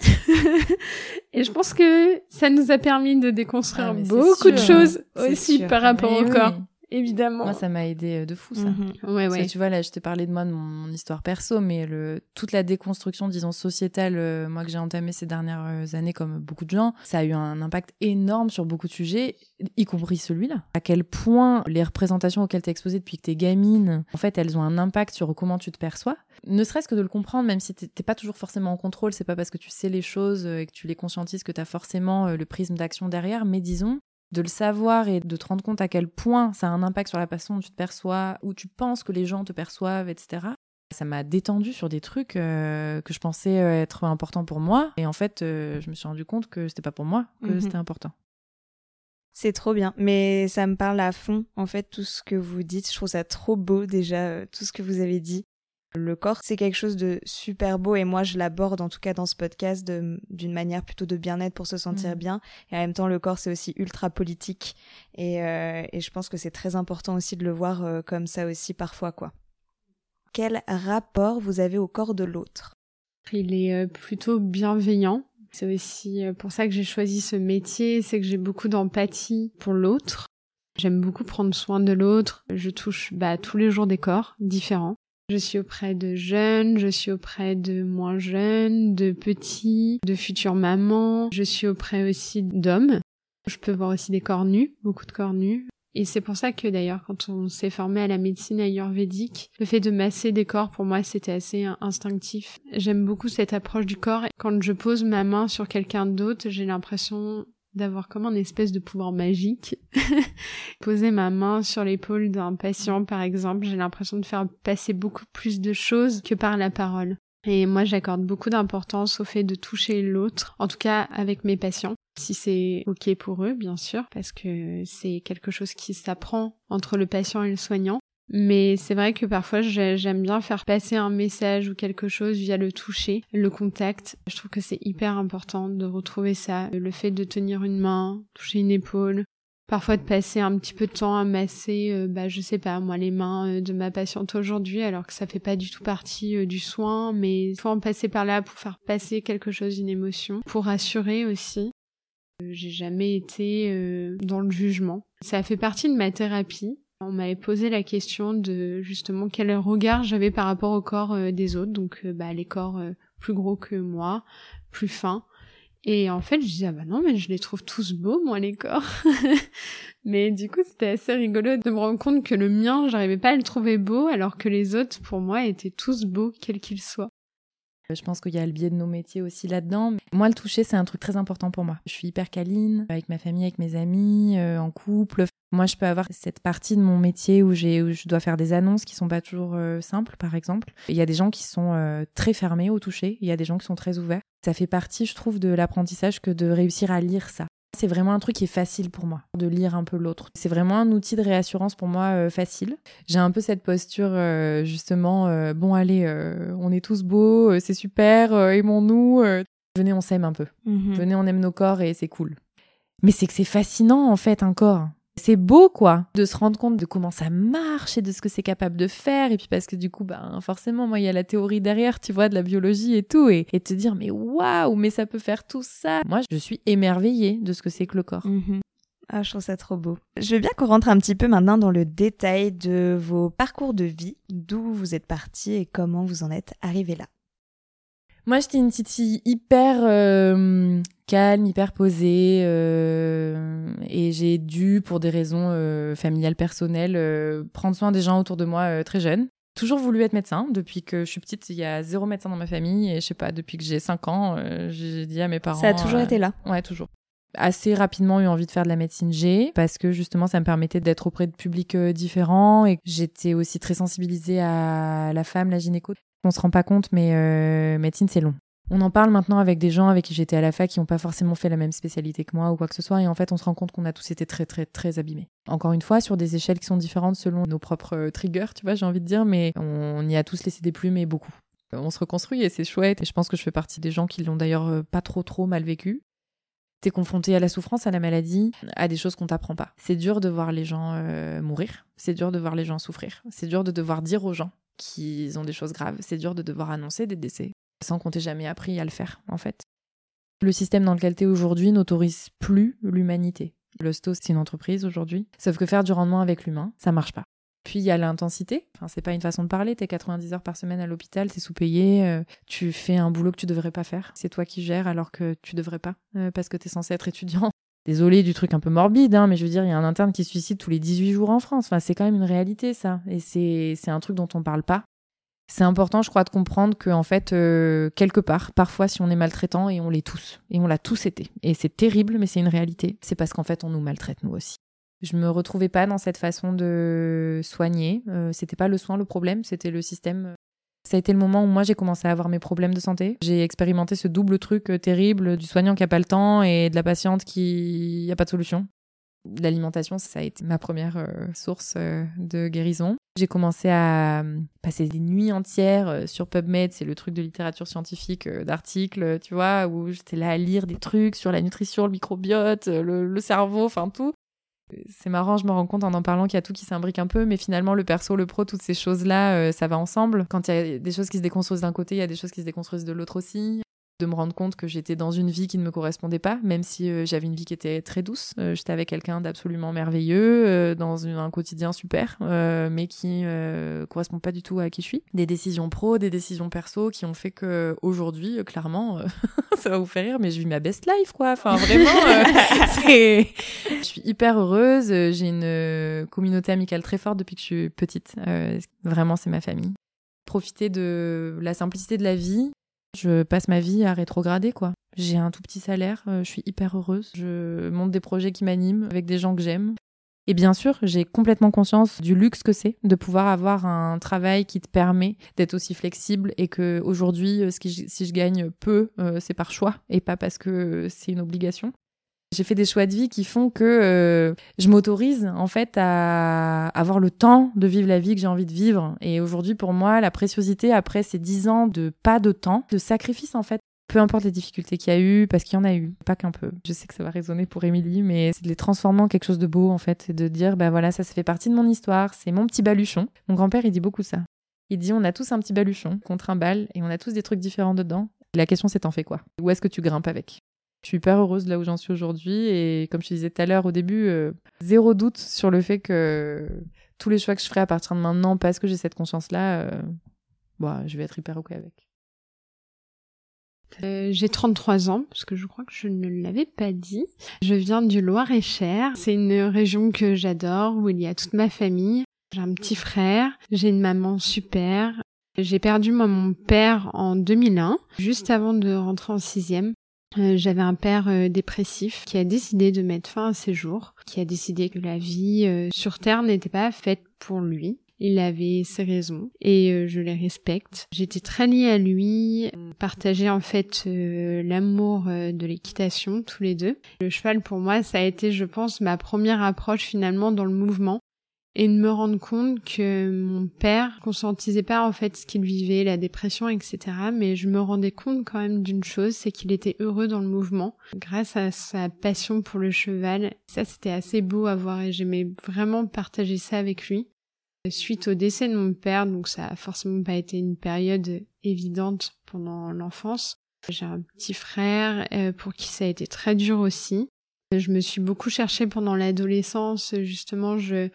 et je pense que ça nous a permis de déconstruire ah, beaucoup de choses aussi par rapport au corps évidemment. Moi, ça m'a aidé euh, de fou, ça. Mhm. Ouais, ouais. tu vois, là, je t'ai parlé de moi, de mon, histoire perso, mais le, toute la déconstruction, disons, sociétale, euh, moi, que j'ai entamée ces dernières euh, années, comme beaucoup de gens, ça a eu un impact énorme sur beaucoup de sujets, y compris celui-là. À quel point les représentations auxquelles t'es exposée depuis que t'es gamine, en fait, elles ont un impact sur comment tu te perçois. Ne serait-ce que de le comprendre, même si t'es pas toujours forcément en contrôle, c'est pas parce que tu sais les choses et que tu les conscientises que t'as forcément le prisme d'action derrière, mais disons, de le savoir et de te rendre compte à quel point ça a un impact sur la façon dont tu te perçois, où tu penses que les gens te perçoivent, etc. Ça m'a détendu sur des trucs que je pensais être importants pour moi. Et en fait, je me suis rendu compte que c'était pas pour moi que Mhm. c'était important. C'est trop bien, mais ça me parle à fond, en fait, tout ce que vous dites. Je trouve ça trop beau déjà, euh, tout ce que vous avez dit. Le corps, c'est quelque chose de super beau et moi, je l'aborde en tout cas dans ce podcast d'une manière plutôt de bien-être pour se sentir Mhm. bien. Et en même temps, le corps, c'est aussi ultra politique. Et, euh, et je pense que c'est très important aussi de le voir euh, comme ça aussi parfois, quoi. Quel rapport vous avez au corps de l'autre? Il est euh, plutôt bienveillant. C'est aussi pour ça que j'ai choisi ce métier, c'est que j'ai beaucoup d'empathie pour l'autre. J'aime beaucoup prendre soin de l'autre. Je touche bah, tous les jours des corps différents. Je suis auprès de jeunes, je suis auprès de moins jeunes, de petits, de futures mamans. Je suis auprès aussi d'hommes. Je peux voir aussi des corps nus, beaucoup de corps nus. Et c'est pour ça que d'ailleurs, quand on s'est formé à la médecine ayurvédique, le fait de masser des corps, pour moi, c'était assez instinctif. J'aime beaucoup cette approche du corps. Quand je pose ma main sur quelqu'un d'autre, j'ai l'impression d'avoir comme un espèce de pouvoir magique. Poser ma main sur l'épaule d'un patient, par exemple, j'ai l'impression de faire passer beaucoup plus de choses que par la parole. Et moi, j'accorde beaucoup d'importance au fait de toucher l'autre, en tout cas avec mes patients, si c'est ok pour eux, bien sûr, parce que c'est quelque chose qui s'apprend entre le patient et le soignant. Mais c'est vrai que parfois j'ai- j'aime bien faire passer un message ou quelque chose via le toucher, le contact. Je trouve que c'est hyper important de retrouver ça, le fait de tenir une main, toucher une épaule, parfois de passer un petit peu de temps à masser, euh, bah je sais pas moi les mains euh, de ma patiente aujourd'hui, alors que ça fait pas du tout partie euh, du soin, mais il faut en passer par là pour faire passer quelque chose, une émotion, pour rassurer aussi. Euh, J'ai jamais été dans le jugement. Ça fait partie de ma thérapie. On m'avait posé la question de justement quel regard j'avais par rapport au corps euh, des autres, donc euh, bah, les corps euh, plus gros que moi, plus fins. Et en fait, je disais, ah bah non, mais je les trouve tous beaux, moi, les corps. mais du coup, c'était assez rigolo de me rendre compte que le mien, j'arrivais pas à le trouver beau, alors que les autres, pour moi, étaient tous beaux, quels qu'ils soient. Je pense qu'il y a le biais de nos métiers aussi là-dedans. Moi, le toucher, c'est un truc très important pour moi. Je suis hyper câline avec ma famille, avec mes amis, euh, en couple. Moi, je peux avoir cette partie de mon métier où, je dois faire des annonces qui sont pas toujours euh, simples, par exemple. Il y a des gens qui sont euh, très fermés au toucher. Il y a des gens qui sont très ouverts. Ça fait partie, je trouve, de l'apprentissage que de réussir à lire ça. C'est vraiment un truc qui est facile pour moi, de lire un peu l'autre. C'est vraiment un outil de réassurance pour moi euh, facile. J'ai un peu cette posture, euh, justement, euh, bon allez, on est tous beaux, c'est super, aimons-nous. venez, on s'aime un peu. Mhm. Venez, on aime nos corps et c'est cool. Mais c'est que c'est fascinant, en fait, un corps. C'est beau, quoi, de se rendre compte de comment ça marche et de ce que c'est capable de faire. Et puis parce que du coup, ben, forcément, moi, il y a la théorie derrière, tu vois, de la biologie et tout. Et, te dire, mais waouh, mais ça peut faire tout ça. Moi, je suis émerveillée de ce que c'est que le corps. Mhm. Ah, je trouve ça trop beau. Je veux bien qu'on rentre un petit peu maintenant dans le détail de vos parcours de vie, d'où vous êtes parti et comment vous en êtes arrivé là. Moi, j'étais une petite fille hyper euh, calme, hyper posée, euh, et j'ai dû, pour des raisons euh, familiales personnelles, prendre soin des gens autour de moi très jeune. Toujours voulu être médecin. Depuis que je suis petite, il y a zéro médecin dans ma famille, et je sais pas, depuis que j'ai 5 ans, j'ai dit à mes parents. Ça a toujours été là. Ouais, toujours. Assez rapidement eu envie de faire de la médecine G parce que justement ça me permettait d'être auprès de publics différents et j'étais aussi très sensibilisée à la femme, la gynéco. On se rend pas compte mais euh, médecine c'est long. On en parle maintenant avec des gens avec qui j'étais à la fac qui n'ont pas forcément fait la même spécialité que moi ou quoi que ce soit et en fait on se rend compte qu'on a tous été très très très abîmés. Encore une fois sur des échelles qui sont différentes selon nos propres euh, triggers, tu vois, j'ai envie de dire mais on y a tous laissé des plumes et beaucoup. On se reconstruit et c'est chouette et je pense que je fais partie des gens qui l'ont d'ailleurs euh, pas trop trop mal vécu. T'es confronté à la souffrance, à la maladie, à des choses qu'on t'apprend pas. C'est dur de voir les gens mourir, c'est dur de voir les gens souffrir, c'est dur de devoir dire aux gens qu'ils ont des choses graves, c'est dur de devoir annoncer des décès sans qu'on t'ait jamais appris à le faire, en fait. Le système dans lequel t'es aujourd'hui n'autorise plus l'humanité. Le STO, c'est une entreprise aujourd'hui, sauf que faire du rendement avec l'humain, ça marche pas. Puis il y a l'intensité. Enfin, c'est pas une façon de parler. T'es 90 heures par semaine à l'hôpital, t'es sous-payé, euh, tu fais un boulot que tu devrais pas faire. C'est toi qui gères alors que tu devrais pas, euh, parce que t'es censé être étudiant. Désolé du truc un peu morbide, hein, mais je veux dire, il y a un interne qui se suicide tous les 18 jours en France. C'est quand même une réalité, ça. Et c'est, un truc dont on parle pas. C'est important, je crois, de comprendre que, fait, euh, quelque part, parfois, si on est maltraitant, et on l'est tous, et on l'a tous été, et c'est terrible, mais c'est une réalité, c'est parce qu'en fait, on nous maltraite, nous aussi. Je me retrouvais pas dans cette façon de soigner. Euh, c'était pas le soin le problème, c'était le système. Ça a été le moment où moi j'ai commencé à avoir mes problèmes de santé. J'ai expérimenté ce double truc euh, terrible du soignant qui a pas le temps et de la patiente qui n'y a pas de solution. L'alimentation, ça a été ma première euh, source euh, de guérison. J'ai commencé à passer des nuits entières sur PubMed, c'est le truc de littérature scientifique, d'articles, tu vois, où j'étais là à lire des trucs sur la nutrition, le microbiote, le cerveau, enfin tout c'est marrant, je me rends compte en en parlant qu'il y a tout qui s'imbrique un peu, mais finalement, le perso, le pro, toutes ces choses-là, euh, ça va ensemble. Quand il y a des choses qui se déconstruisent d'un côté, il y a des choses qui se déconstruisent de l'autre aussi de me rendre compte que j'étais dans une vie qui ne me correspondait pas, même si euh, j'avais une vie qui était très douce. Euh, j'étais avec quelqu'un d'absolument merveilleux, euh, dans un quotidien super, mais qui correspond pas du tout à qui je suis. Des décisions pro, des décisions perso qui ont fait que aujourd'hui, clairement, ça va vous faire rire, mais je vis ma best life, quoi. Enfin, vraiment, je suis hyper heureuse. J'ai une communauté amicale très forte depuis que je suis petite. vraiment, c'est ma famille profiter de la simplicité de la vie, je passe ma vie à rétrograder, quoi. J'ai un tout petit salaire, euh, je suis hyper heureuse, je monte des projets qui m'animent avec des gens que j'aime. Et bien sûr, j'ai complètement conscience du luxe que c'est de pouvoir avoir un travail qui te permet d'être aussi flexible et que aujourd'hui, euh, si je gagne peu, euh, c'est par choix et pas parce que c'est une obligation. J'ai fait des choix de vie qui font que euh, je m'autorise en fait à avoir le temps de vivre la vie que j'ai envie de vivre. Et aujourd'hui, pour moi, la préciosité après ces dix ans de pas de temps, de sacrifice en fait, peu importe les difficultés qu'il y a eu, parce qu'il y en a eu, pas qu'un peu. Je sais que ça va résonner pour Émilie, mais c'est de les transformer en quelque chose de beau en fait, et de dire bah voilà, ça, ça fait partie de mon histoire, c'est mon petit baluchon. Mon grand-père, il dit beaucoup ça. Il dit on a tous un petit baluchon contre un bal et on a tous des trucs différents dedans. La question c'est t'en fais quoi? Où est-ce que tu grimpes avec? Je suis hyper heureuse là où j'en suis aujourd'hui et comme je te disais tout à l'heure au début, euh, zéro doute sur le fait que tous les choix que je ferai à partir de maintenant, parce que j'ai cette conscience-là, euh, bah, je vais être hyper ok avec. Euh, j'ai 33 ans, parce que je crois que je ne l'avais pas dit. Je viens du Loir-et-Cher. C'est une région que j'adore, où il y a toute ma famille. J'ai un petit frère, j'ai une maman super. J'ai perdu mon père en 2001, juste avant de rentrer en sixième. Euh, j'avais un père euh, dépressif qui a décidé de mettre fin à ses jours, qui a décidé que la vie euh, sur Terre n'était pas faite pour lui. Il avait ses raisons et je les respecte. J'étais très liée à lui, on partageait en fait l'amour de l'équitation tous les deux. Le cheval pour moi ça a été je pense ma première approche finalement dans le mouvement et de me rendre compte que mon père conscientisait pas en fait ce qu'il vivait, la dépression, etc. Mais je me rendais compte quand même d'une chose, c'est qu'il était heureux dans le mouvement grâce à sa passion pour le cheval. Ça, c'était assez beau à voir et j'aimais vraiment partager ça avec lui. Suite au décès de mon père, donc ça a forcément pas été une période évidente pendant l'enfance. J'ai un petit frère euh, pour qui ça a été très dur aussi. Je me suis beaucoup cherchée pendant l'adolescence, justement, je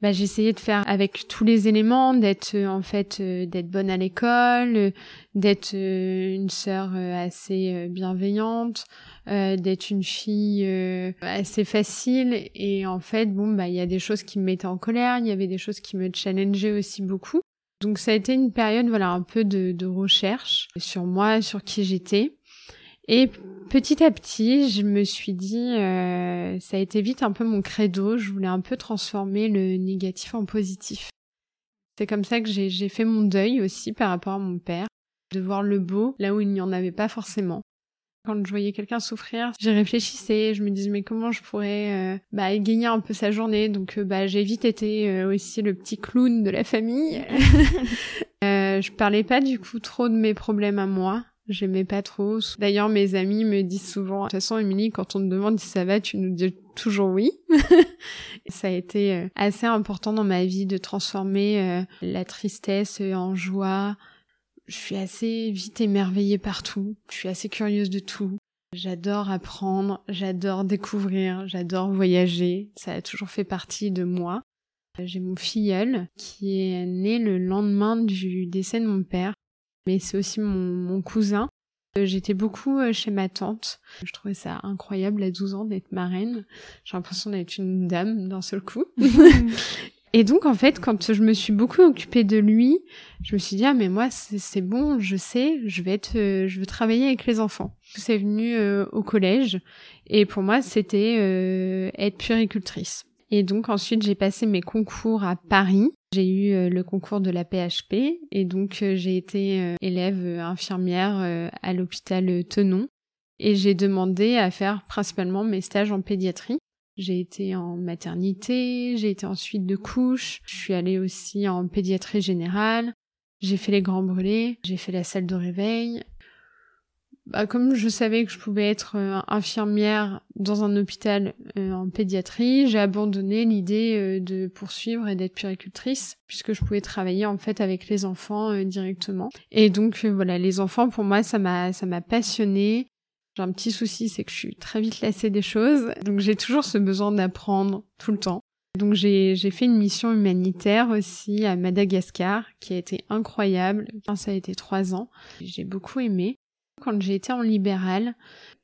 bah, j'essayais de faire avec tous les éléments, d'être euh, en fait euh, d'être bonne à l'école, euh, d'être une sœur assez bienveillante, d'être une fille assez facile et en fait bon bah il y a des choses qui me mettaient en colère, il y avait des choses qui me challengeaient aussi beaucoup. Donc ça a été une période voilà un peu de, de recherche sur moi, sur qui j'étais. Et petit à petit, je me suis dit, euh, ça a été vite un peu mon credo, je voulais un peu transformer le négatif en positif. C'est comme ça que j'ai fait mon deuil aussi par rapport à mon père, de voir le beau là où il n'y en avait pas forcément. Quand je voyais quelqu'un souffrir, j'y réfléchissais, je me disais mais comment je pourrais euh, bah, égayer un peu sa journée? Donc euh, bah, j'ai vite été euh, aussi le petit clown de la famille. je parlais pas du coup trop de mes problèmes à moi. J'aimais pas trop. D'ailleurs, mes amis me disent souvent, de toute façon, Émilie, quand on te demande si ça va, tu nous dis toujours oui. ça a été euh, assez important dans ma vie de transformer euh, la tristesse en joie. Je suis assez vite émerveillée partout. Je suis assez curieuse de tout. J'adore apprendre, j'adore découvrir, j'adore voyager. Ça a toujours fait partie de moi. J'ai mon filleul qui est né le lendemain du décès de mon père mais c'est aussi mon, cousin. Euh, j'étais beaucoup euh, chez ma tante. Je trouvais ça incroyable à 12 ans d'être marraine. J'ai l'impression d'être une dame d'un seul coup. Et donc en fait, quand je me suis beaucoup occupée de lui, je me suis dit ah mais moi c'est bon, je sais, je vais être, euh, je veux travailler avec les enfants. C'est venu au collège et pour moi c'était être puéricultrice. Et donc ensuite j'ai passé mes concours à Paris J'ai eu le concours de la PHP et donc j'ai été élève infirmière à l'hôpital Tenon et j'ai demandé à faire principalement mes stages en pédiatrie. J'ai été en maternité, j'ai été ensuite de couche, je suis allée aussi en pédiatrie générale, j'ai fait les grands brûlés, j'ai fait la salle de réveil. Bah, comme je savais que je pouvais être euh, infirmière dans un hôpital euh, en pédiatrie, j'ai abandonné l'idée euh, de poursuivre et d'être puricultrice puisque je pouvais travailler en fait avec les enfants directement. Et donc voilà, les enfants pour moi ça m'a ça m'a passionné. J'ai un petit souci, c'est que je suis très vite lassée des choses, donc j'ai toujours ce besoin d'apprendre tout le temps. Donc j'ai fait une mission humanitaire aussi à Madagascar qui a été incroyable. Ça a été trois ans. J'ai beaucoup aimé. Quand j'ai été en libéral,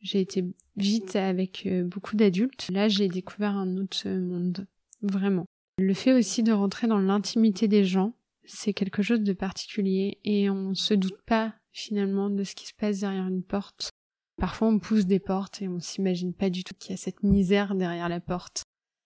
j'ai été vite avec euh, beaucoup d'adultes. Là, j'ai découvert un autre monde, vraiment. Le fait aussi de rentrer dans l'intimité des gens, c'est quelque chose de particulier et on se doute pas finalement de ce qui se passe derrière une porte. Parfois on pousse des portes et on s'imagine pas du tout qu'il y a cette misère derrière la porte.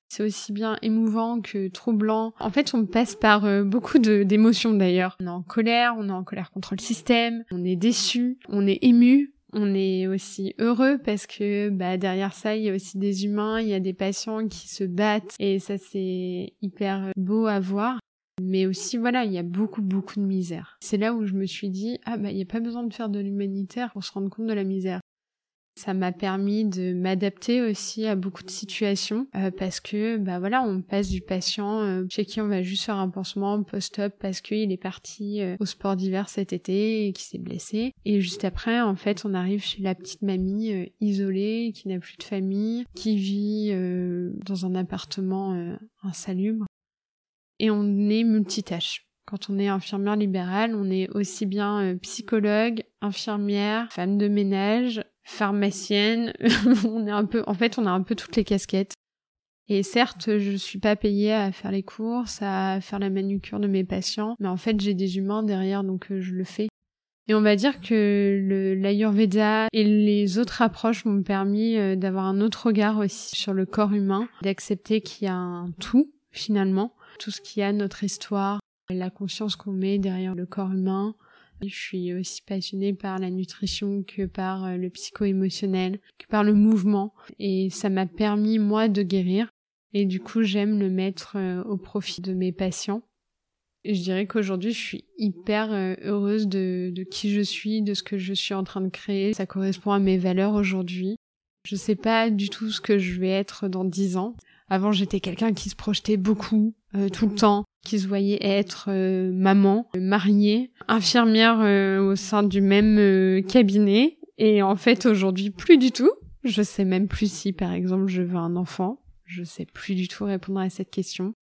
C'est aussi bien émouvant que troublant. En fait, on passe par euh, beaucoup d'émotions d'ailleurs. On est en colère, on est en colère contre le système, on est déçu, on est ému, on est aussi heureux parce que bah, derrière ça, il y a aussi des humains, il y a des patients qui se battent et ça c'est hyper beau à voir. Mais aussi, voilà, il y a beaucoup, beaucoup de misère. C'est là où je me suis dit, ah bah, il n'y a pas besoin de faire de l'humanitaire pour se rendre compte de la misère. Ça m'a permis de m'adapter aussi à beaucoup de situations euh, parce que bah voilà, on passe du patient euh, chez qui on va juste faire un pansement post-op parce qu'il est parti euh, au sport d'hiver cet été et qui s'est blessé et juste après en fait, on arrive chez la petite mamie isolée qui n'a plus de famille, qui vit dans un appartement insalubre et on est multitâche. Quand on est infirmière libérale, on est aussi bien psychologue, infirmière, femme de ménage, pharmacienne. on est un peu, en fait, on a un peu toutes les casquettes. Et certes, je suis pas payée à faire les courses, à faire la manucure de mes patients, mais en fait, j'ai des humains derrière, donc euh, je le fais. Et on va dire que l'Ayurveda et les autres approches m'ont permis euh, d'avoir un autre regard aussi sur le corps humain, d'accepter qu'il y a un tout, finalement, tout ce qui a notre histoire, la conscience qu'on met derrière le corps humain, je suis aussi passionnée par la nutrition que par euh, le psycho-émotionnel, que par le mouvement. Et ça m'a permis, moi, de guérir. Et du coup, j'aime le mettre euh, au profit de mes patients. Et je dirais qu'aujourd'hui, je suis hyper euh, heureuse de, qui je suis, de ce que je suis en train de créer. Ça correspond à mes valeurs aujourd'hui. Je sais pas du tout ce que je vais être dans dix ans. Avant, j'étais quelqu'un qui se projetait beaucoup, tout le temps, qui se voyait être euh, maman, mariée, infirmière euh, au sein du même euh, cabinet. Et en fait, aujourd'hui, plus du tout. Je sais même plus si, par exemple, je veux un enfant. Je sais plus du tout répondre à cette question.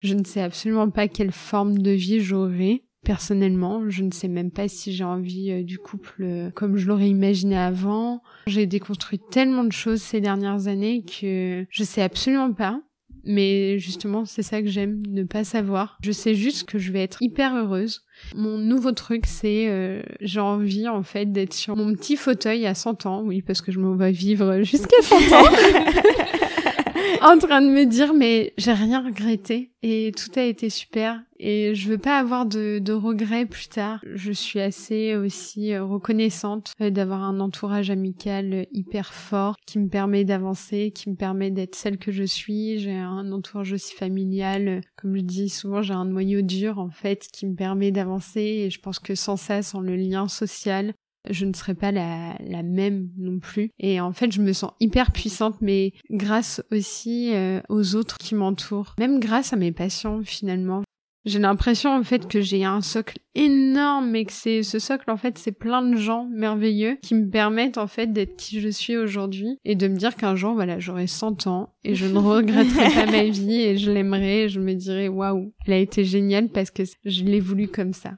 Je ne sais absolument pas quelle forme de vie j'aurai. Personnellement, je ne sais même pas si j'ai envie du couple comme je l'aurais imaginé avant. J'ai déconstruit tellement de choses ces dernières années que je sais absolument pas. Mais justement, c'est ça que j'aime, ne pas savoir. Je sais juste que je vais être hyper heureuse. Mon nouveau truc, c'est euh, j'ai envie en fait d'être sur mon petit fauteuil à 100 ans, oui, parce que je me vois vivre jusqu'à 100 ans. en train de me dire mais j'ai rien regretté et tout a été super et je veux pas avoir de, de regrets plus tard. Je suis assez aussi euh, reconnaissante euh, d'avoir un entourage amical hyper fort qui me permet d'avancer, qui me permet d'être celle que je suis. J'ai un entourage aussi familial, comme je dis souvent, j'ai un noyau dur en fait qui me permet d'avancer et je pense que sans ça, sans le lien social, je ne serais pas la, la, même non plus. Et en fait, je me sens hyper puissante, mais grâce aussi euh, aux autres qui m'entourent, même grâce à mes patients finalement. J'ai l'impression en fait que j'ai un socle énorme et que c'est ce socle en fait c'est plein de gens merveilleux qui me permettent en fait d'être qui je suis aujourd'hui et de me dire qu'un jour voilà j'aurai 100 ans et je ne regretterai pas ma vie et je l'aimerai et je me dirai waouh elle a été géniale parce que je l'ai voulu comme ça.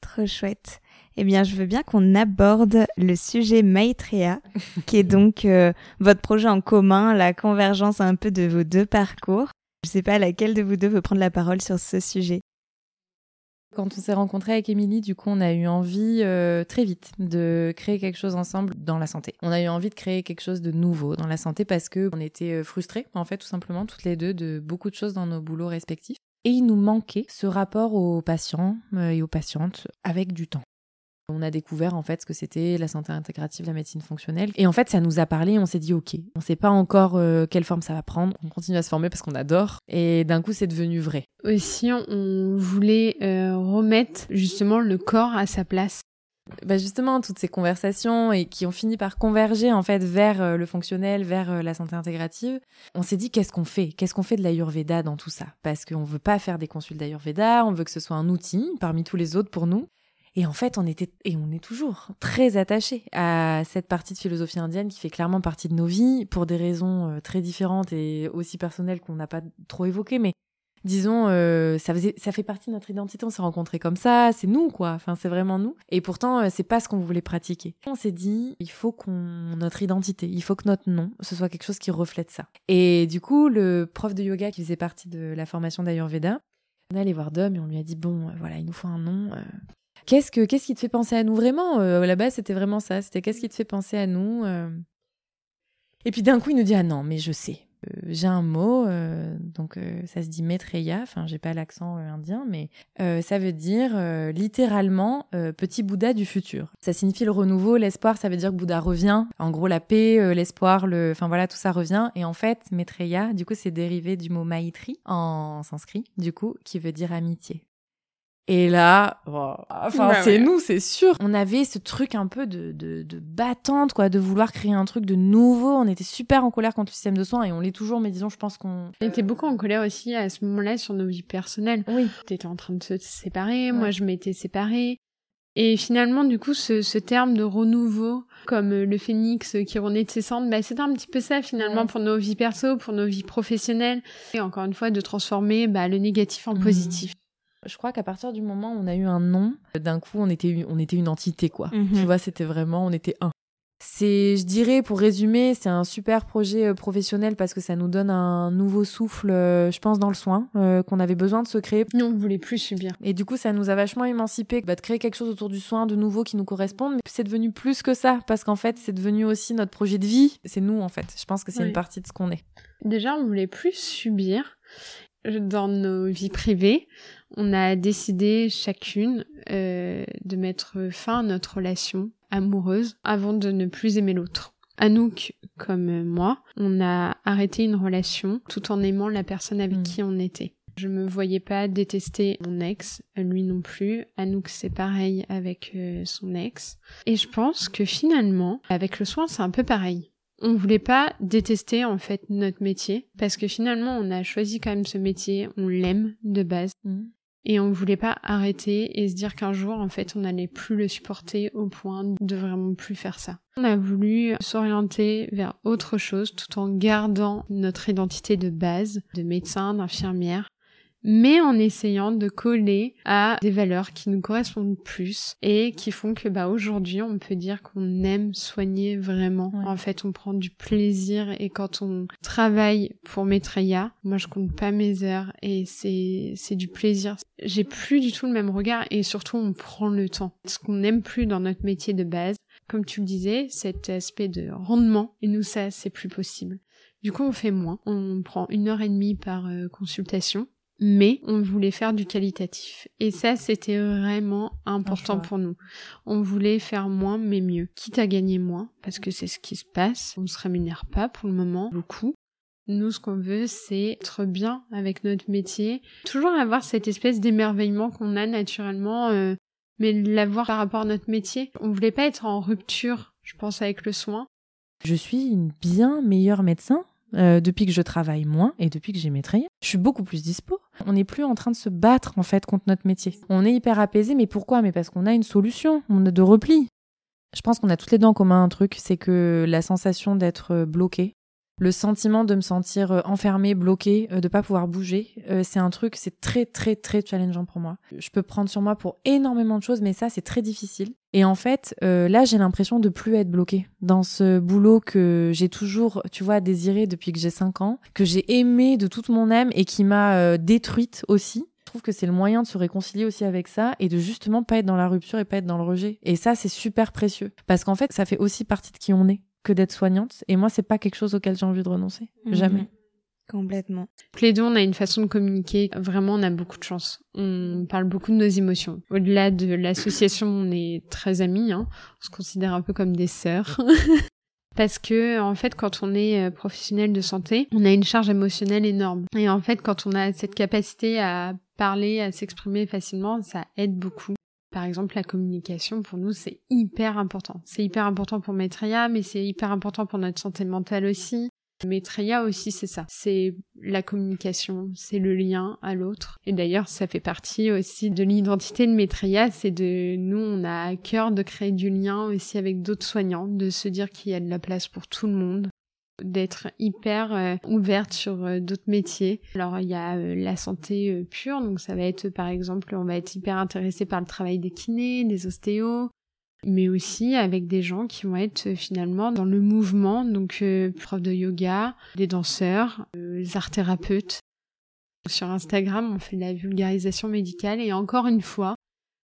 Trop chouette eh bien, je veux bien qu'on aborde le sujet Maitreya, qui est donc euh, votre projet en commun, la convergence un peu de vos deux parcours. Je ne sais pas laquelle de vous deux veut prendre la parole sur ce sujet. Quand on s'est rencontré avec Émilie, du coup, on a eu envie euh, très vite de créer quelque chose ensemble dans la santé. On a eu envie de créer quelque chose de nouveau dans la santé parce que on était euh, frustrés, en fait, tout simplement, toutes les deux, de beaucoup de choses dans nos boulots respectifs. Et il nous manquait ce rapport aux patients et aux patientes avec du temps. On a découvert en fait ce que c'était la santé intégrative, la médecine fonctionnelle. Et en fait, ça nous a parlé, on s'est dit ok, on sait pas encore euh, quelle forme ça va prendre. On continue à se former parce qu'on adore. Et d'un coup, c'est devenu vrai. Aussi, on voulait euh, remettre justement le corps à sa place? Bah justement, toutes ces conversations et qui ont fini par converger en fait vers euh, le fonctionnel, vers la santé intégrative, on s'est dit qu'est-ce qu'on fait? Qu'est-ce qu'on fait de l'Ayurveda dans tout ça? Parce qu'on veut pas faire des consultes d'Ayurveda, on veut que ce soit un outil parmi tous les autres pour nous. Et en fait, on était et on est toujours très attaché à cette partie de philosophie indienne qui fait clairement partie de nos vies pour des raisons euh, très différentes et aussi personnelles qu'on n'a pas trop évoquées. Mais disons, euh, ça, faisait, ça fait partie de notre identité. On s'est rencontrés comme ça, c'est nous quoi. Enfin, c'est vraiment nous. Et pourtant, euh, c'est pas ce qu'on voulait pratiquer. On s'est dit, il faut qu'on notre identité, il faut que notre nom, ce soit quelque chose qui reflète ça. Et du coup, le prof de yoga qui faisait partie de la formation d'Ayurveda, on est allé voir Dom et on lui a dit bon, voilà, il nous faut un nom. Qu'est-ce que qui te fait penser à nous? Vraiment euh, base, c'était vraiment ça. C'était qu'est-ce qui te fait penser à nous euh? Et puis d'un coup, il nous dit ah non, mais je sais. Euh, j'ai un mot, donc ça se dit Maitreya, enfin j'ai pas l'accent indien, mais ça veut dire littéralement petit Bouddha du futur. Ça signifie le renouveau, l'espoir, ça veut dire que Bouddha revient. En gros, la paix, l'espoir, le, enfin voilà, tout ça revient. Et en fait, Maitreya, du coup, c'est dérivé du mot Maitri en sanskrit, du coup, qui veut dire amitié. Et là, enfin, bah c'est nous, c'est sûr. On avait ce truc un peu de, de, de, battante, quoi, de vouloir créer un truc de nouveau. On était super en colère contre le système de soins et on l'est toujours, mais disons, je pense qu'on. On était beaucoup en colère aussi à ce moment-là sur nos vies personnelles. Oui. T'étais en train de se séparer, moi je m'étais séparée. Et finalement, du coup, ce, ce, terme de renouveau, comme le phénix qui renaît de ses cendres, bah, c'est un petit peu ça finalement pour nos vies perso, pour nos vies professionnelles. Et encore une fois, de transformer bah, le négatif en mmh. positif. Je crois qu'à partir du moment où on a eu un nom, d'un coup, on était, on était une entité, quoi. Mhm. Tu vois, c'était vraiment, on était un. C'est, je dirais, pour résumer, c'est un super projet euh, professionnel parce que ça nous donne un nouveau souffle, euh, je pense, dans le soin, euh, qu'on avait besoin de se créer. Nous, on voulait plus subir. Et du coup, ça nous a vachement émancipé bah, de créer quelque chose autour du soin de nouveau qui nous corresponde. Mais c'est devenu plus que ça parce qu'en fait, c'est devenu aussi notre projet de vie. C'est nous, en fait. Je pense que c'est une partie de ce qu'on est. Déjà, on voulait plus subir dans nos vies privées on a décidé chacune euh, de mettre fin à notre relation amoureuse avant de ne plus aimer l'autre. Anouk, comme moi, on a arrêté une relation tout en aimant la personne avec mm. qui on était. Je me voyais pas détester mon ex, lui non plus. Anouk, c'est pareil avec euh, son ex. Et je pense que finalement, avec le soin, c'est un peu pareil on voulait pas détester en fait notre métier parce que finalement on a choisi quand même ce métier, on l'aime de base. Mm. Et on voulait pas arrêter et se dire qu'un jour, en fait, on n'allait plus le supporter au point de vraiment plus faire ça. On a voulu s'orienter vers autre chose tout en gardant notre identité de base de médecin, d'infirmière, mais en essayant de coller à des valeurs qui nous correspondent plus et qui font que bah aujourd'hui on peut dire qu'on aime soigner vraiment. En fait, on prend du plaisir et quand on travaille pour Maitreya, moi je compte pas mes heures et c'est c'est du plaisir. J'ai plus du tout le même regard et surtout on prend le temps. Ce qu'on n'aime plus dans notre métier de base, comme tu le disais, cet aspect de rendement et nous ça c'est plus possible. Du coup, on fait moins. On prend une heure et demie par euh, consultation mais on voulait faire du qualitatif. Et ça, c'était vraiment important pour nous. On voulait faire moins, mais mieux. Quitte à gagner moins, parce que c'est ce qui se passe. On se rémunère pas pour le moment, beaucoup. Nous, ce qu'on veut, c'est être bien avec notre métier. Toujours avoir cette espèce d'émerveillement qu'on a naturellement, euh, mais l'avoir par rapport à notre métier. On voulait pas être en rupture, je pense, avec le soin. Je suis une bien meilleure médecin euh, depuis que je travaille moins et depuis que j'ai maîtrisé, je suis beaucoup plus dispo. On n'est plus en train de se battre en fait contre notre métier. On est hyper apaisé, mais pourquoi? Mais parce qu'on a une solution, on a de repli. Je pense qu'on a toutes les dents en commun un truc, c'est que la sensation d'être bloqué, le sentiment de me sentir euh, enfermée, bloquée, euh, de pas pouvoir bouger, euh, c'est un truc, c'est très très très challengeant pour moi. Je peux prendre sur moi pour énormément de choses, mais ça c'est très difficile. Et en fait, là j'ai l'impression de plus être bloquée dans ce boulot que j'ai toujours, tu vois, désiré depuis que j'ai 5 ans, que j'ai aimé de toute mon âme et qui m'a détruite aussi. Je trouve que c'est le moyen de se réconcilier aussi avec ça et de justement pas être dans la rupture et pas être dans le rejet. Et ça, c'est super précieux parce qu'en fait, ça fait aussi partie de qui on est que d'être soignante. Et moi, c'est pas quelque chose auquel j'ai envie de renoncer. Mhm. Jamais. Complètement. Les deux, on a une façon de communiquer. Vraiment, on a beaucoup de chance. On parle beaucoup de nos émotions. Au-delà de l'association, on est très amis. Hein. On se considère un peu comme des sœurs. Parce que, en fait, quand on est euh, professionnel de santé, on a une charge émotionnelle énorme. Et en fait, quand on a cette capacité à parler, à s'exprimer facilement, ça aide beaucoup. Par exemple, la communication, pour nous, c'est hyper important. C'est hyper important pour Maitreya, mais c'est hyper important pour notre santé mentale aussi. Maitreya aussi, c'est ça. C'est la communication, c'est le lien à l'autre. Et d'ailleurs, ça fait partie aussi de l'identité de Maitreya, c'est de nous, on a à cœur de créer du lien aussi avec d'autres soignants, de se dire qu'il y a de la place pour tout le monde d'être hyper euh, ouverte sur euh, d'autres métiers. Alors il y a euh, la santé pure, donc ça va être par exemple, on va être hyper intéressé par le travail des kinés, des ostéos, mais aussi avec des gens qui vont être finalement dans le mouvement, donc profs de yoga, des danseurs, des art thérapeutes. Sur Instagram, on fait de la vulgarisation médicale et encore une fois,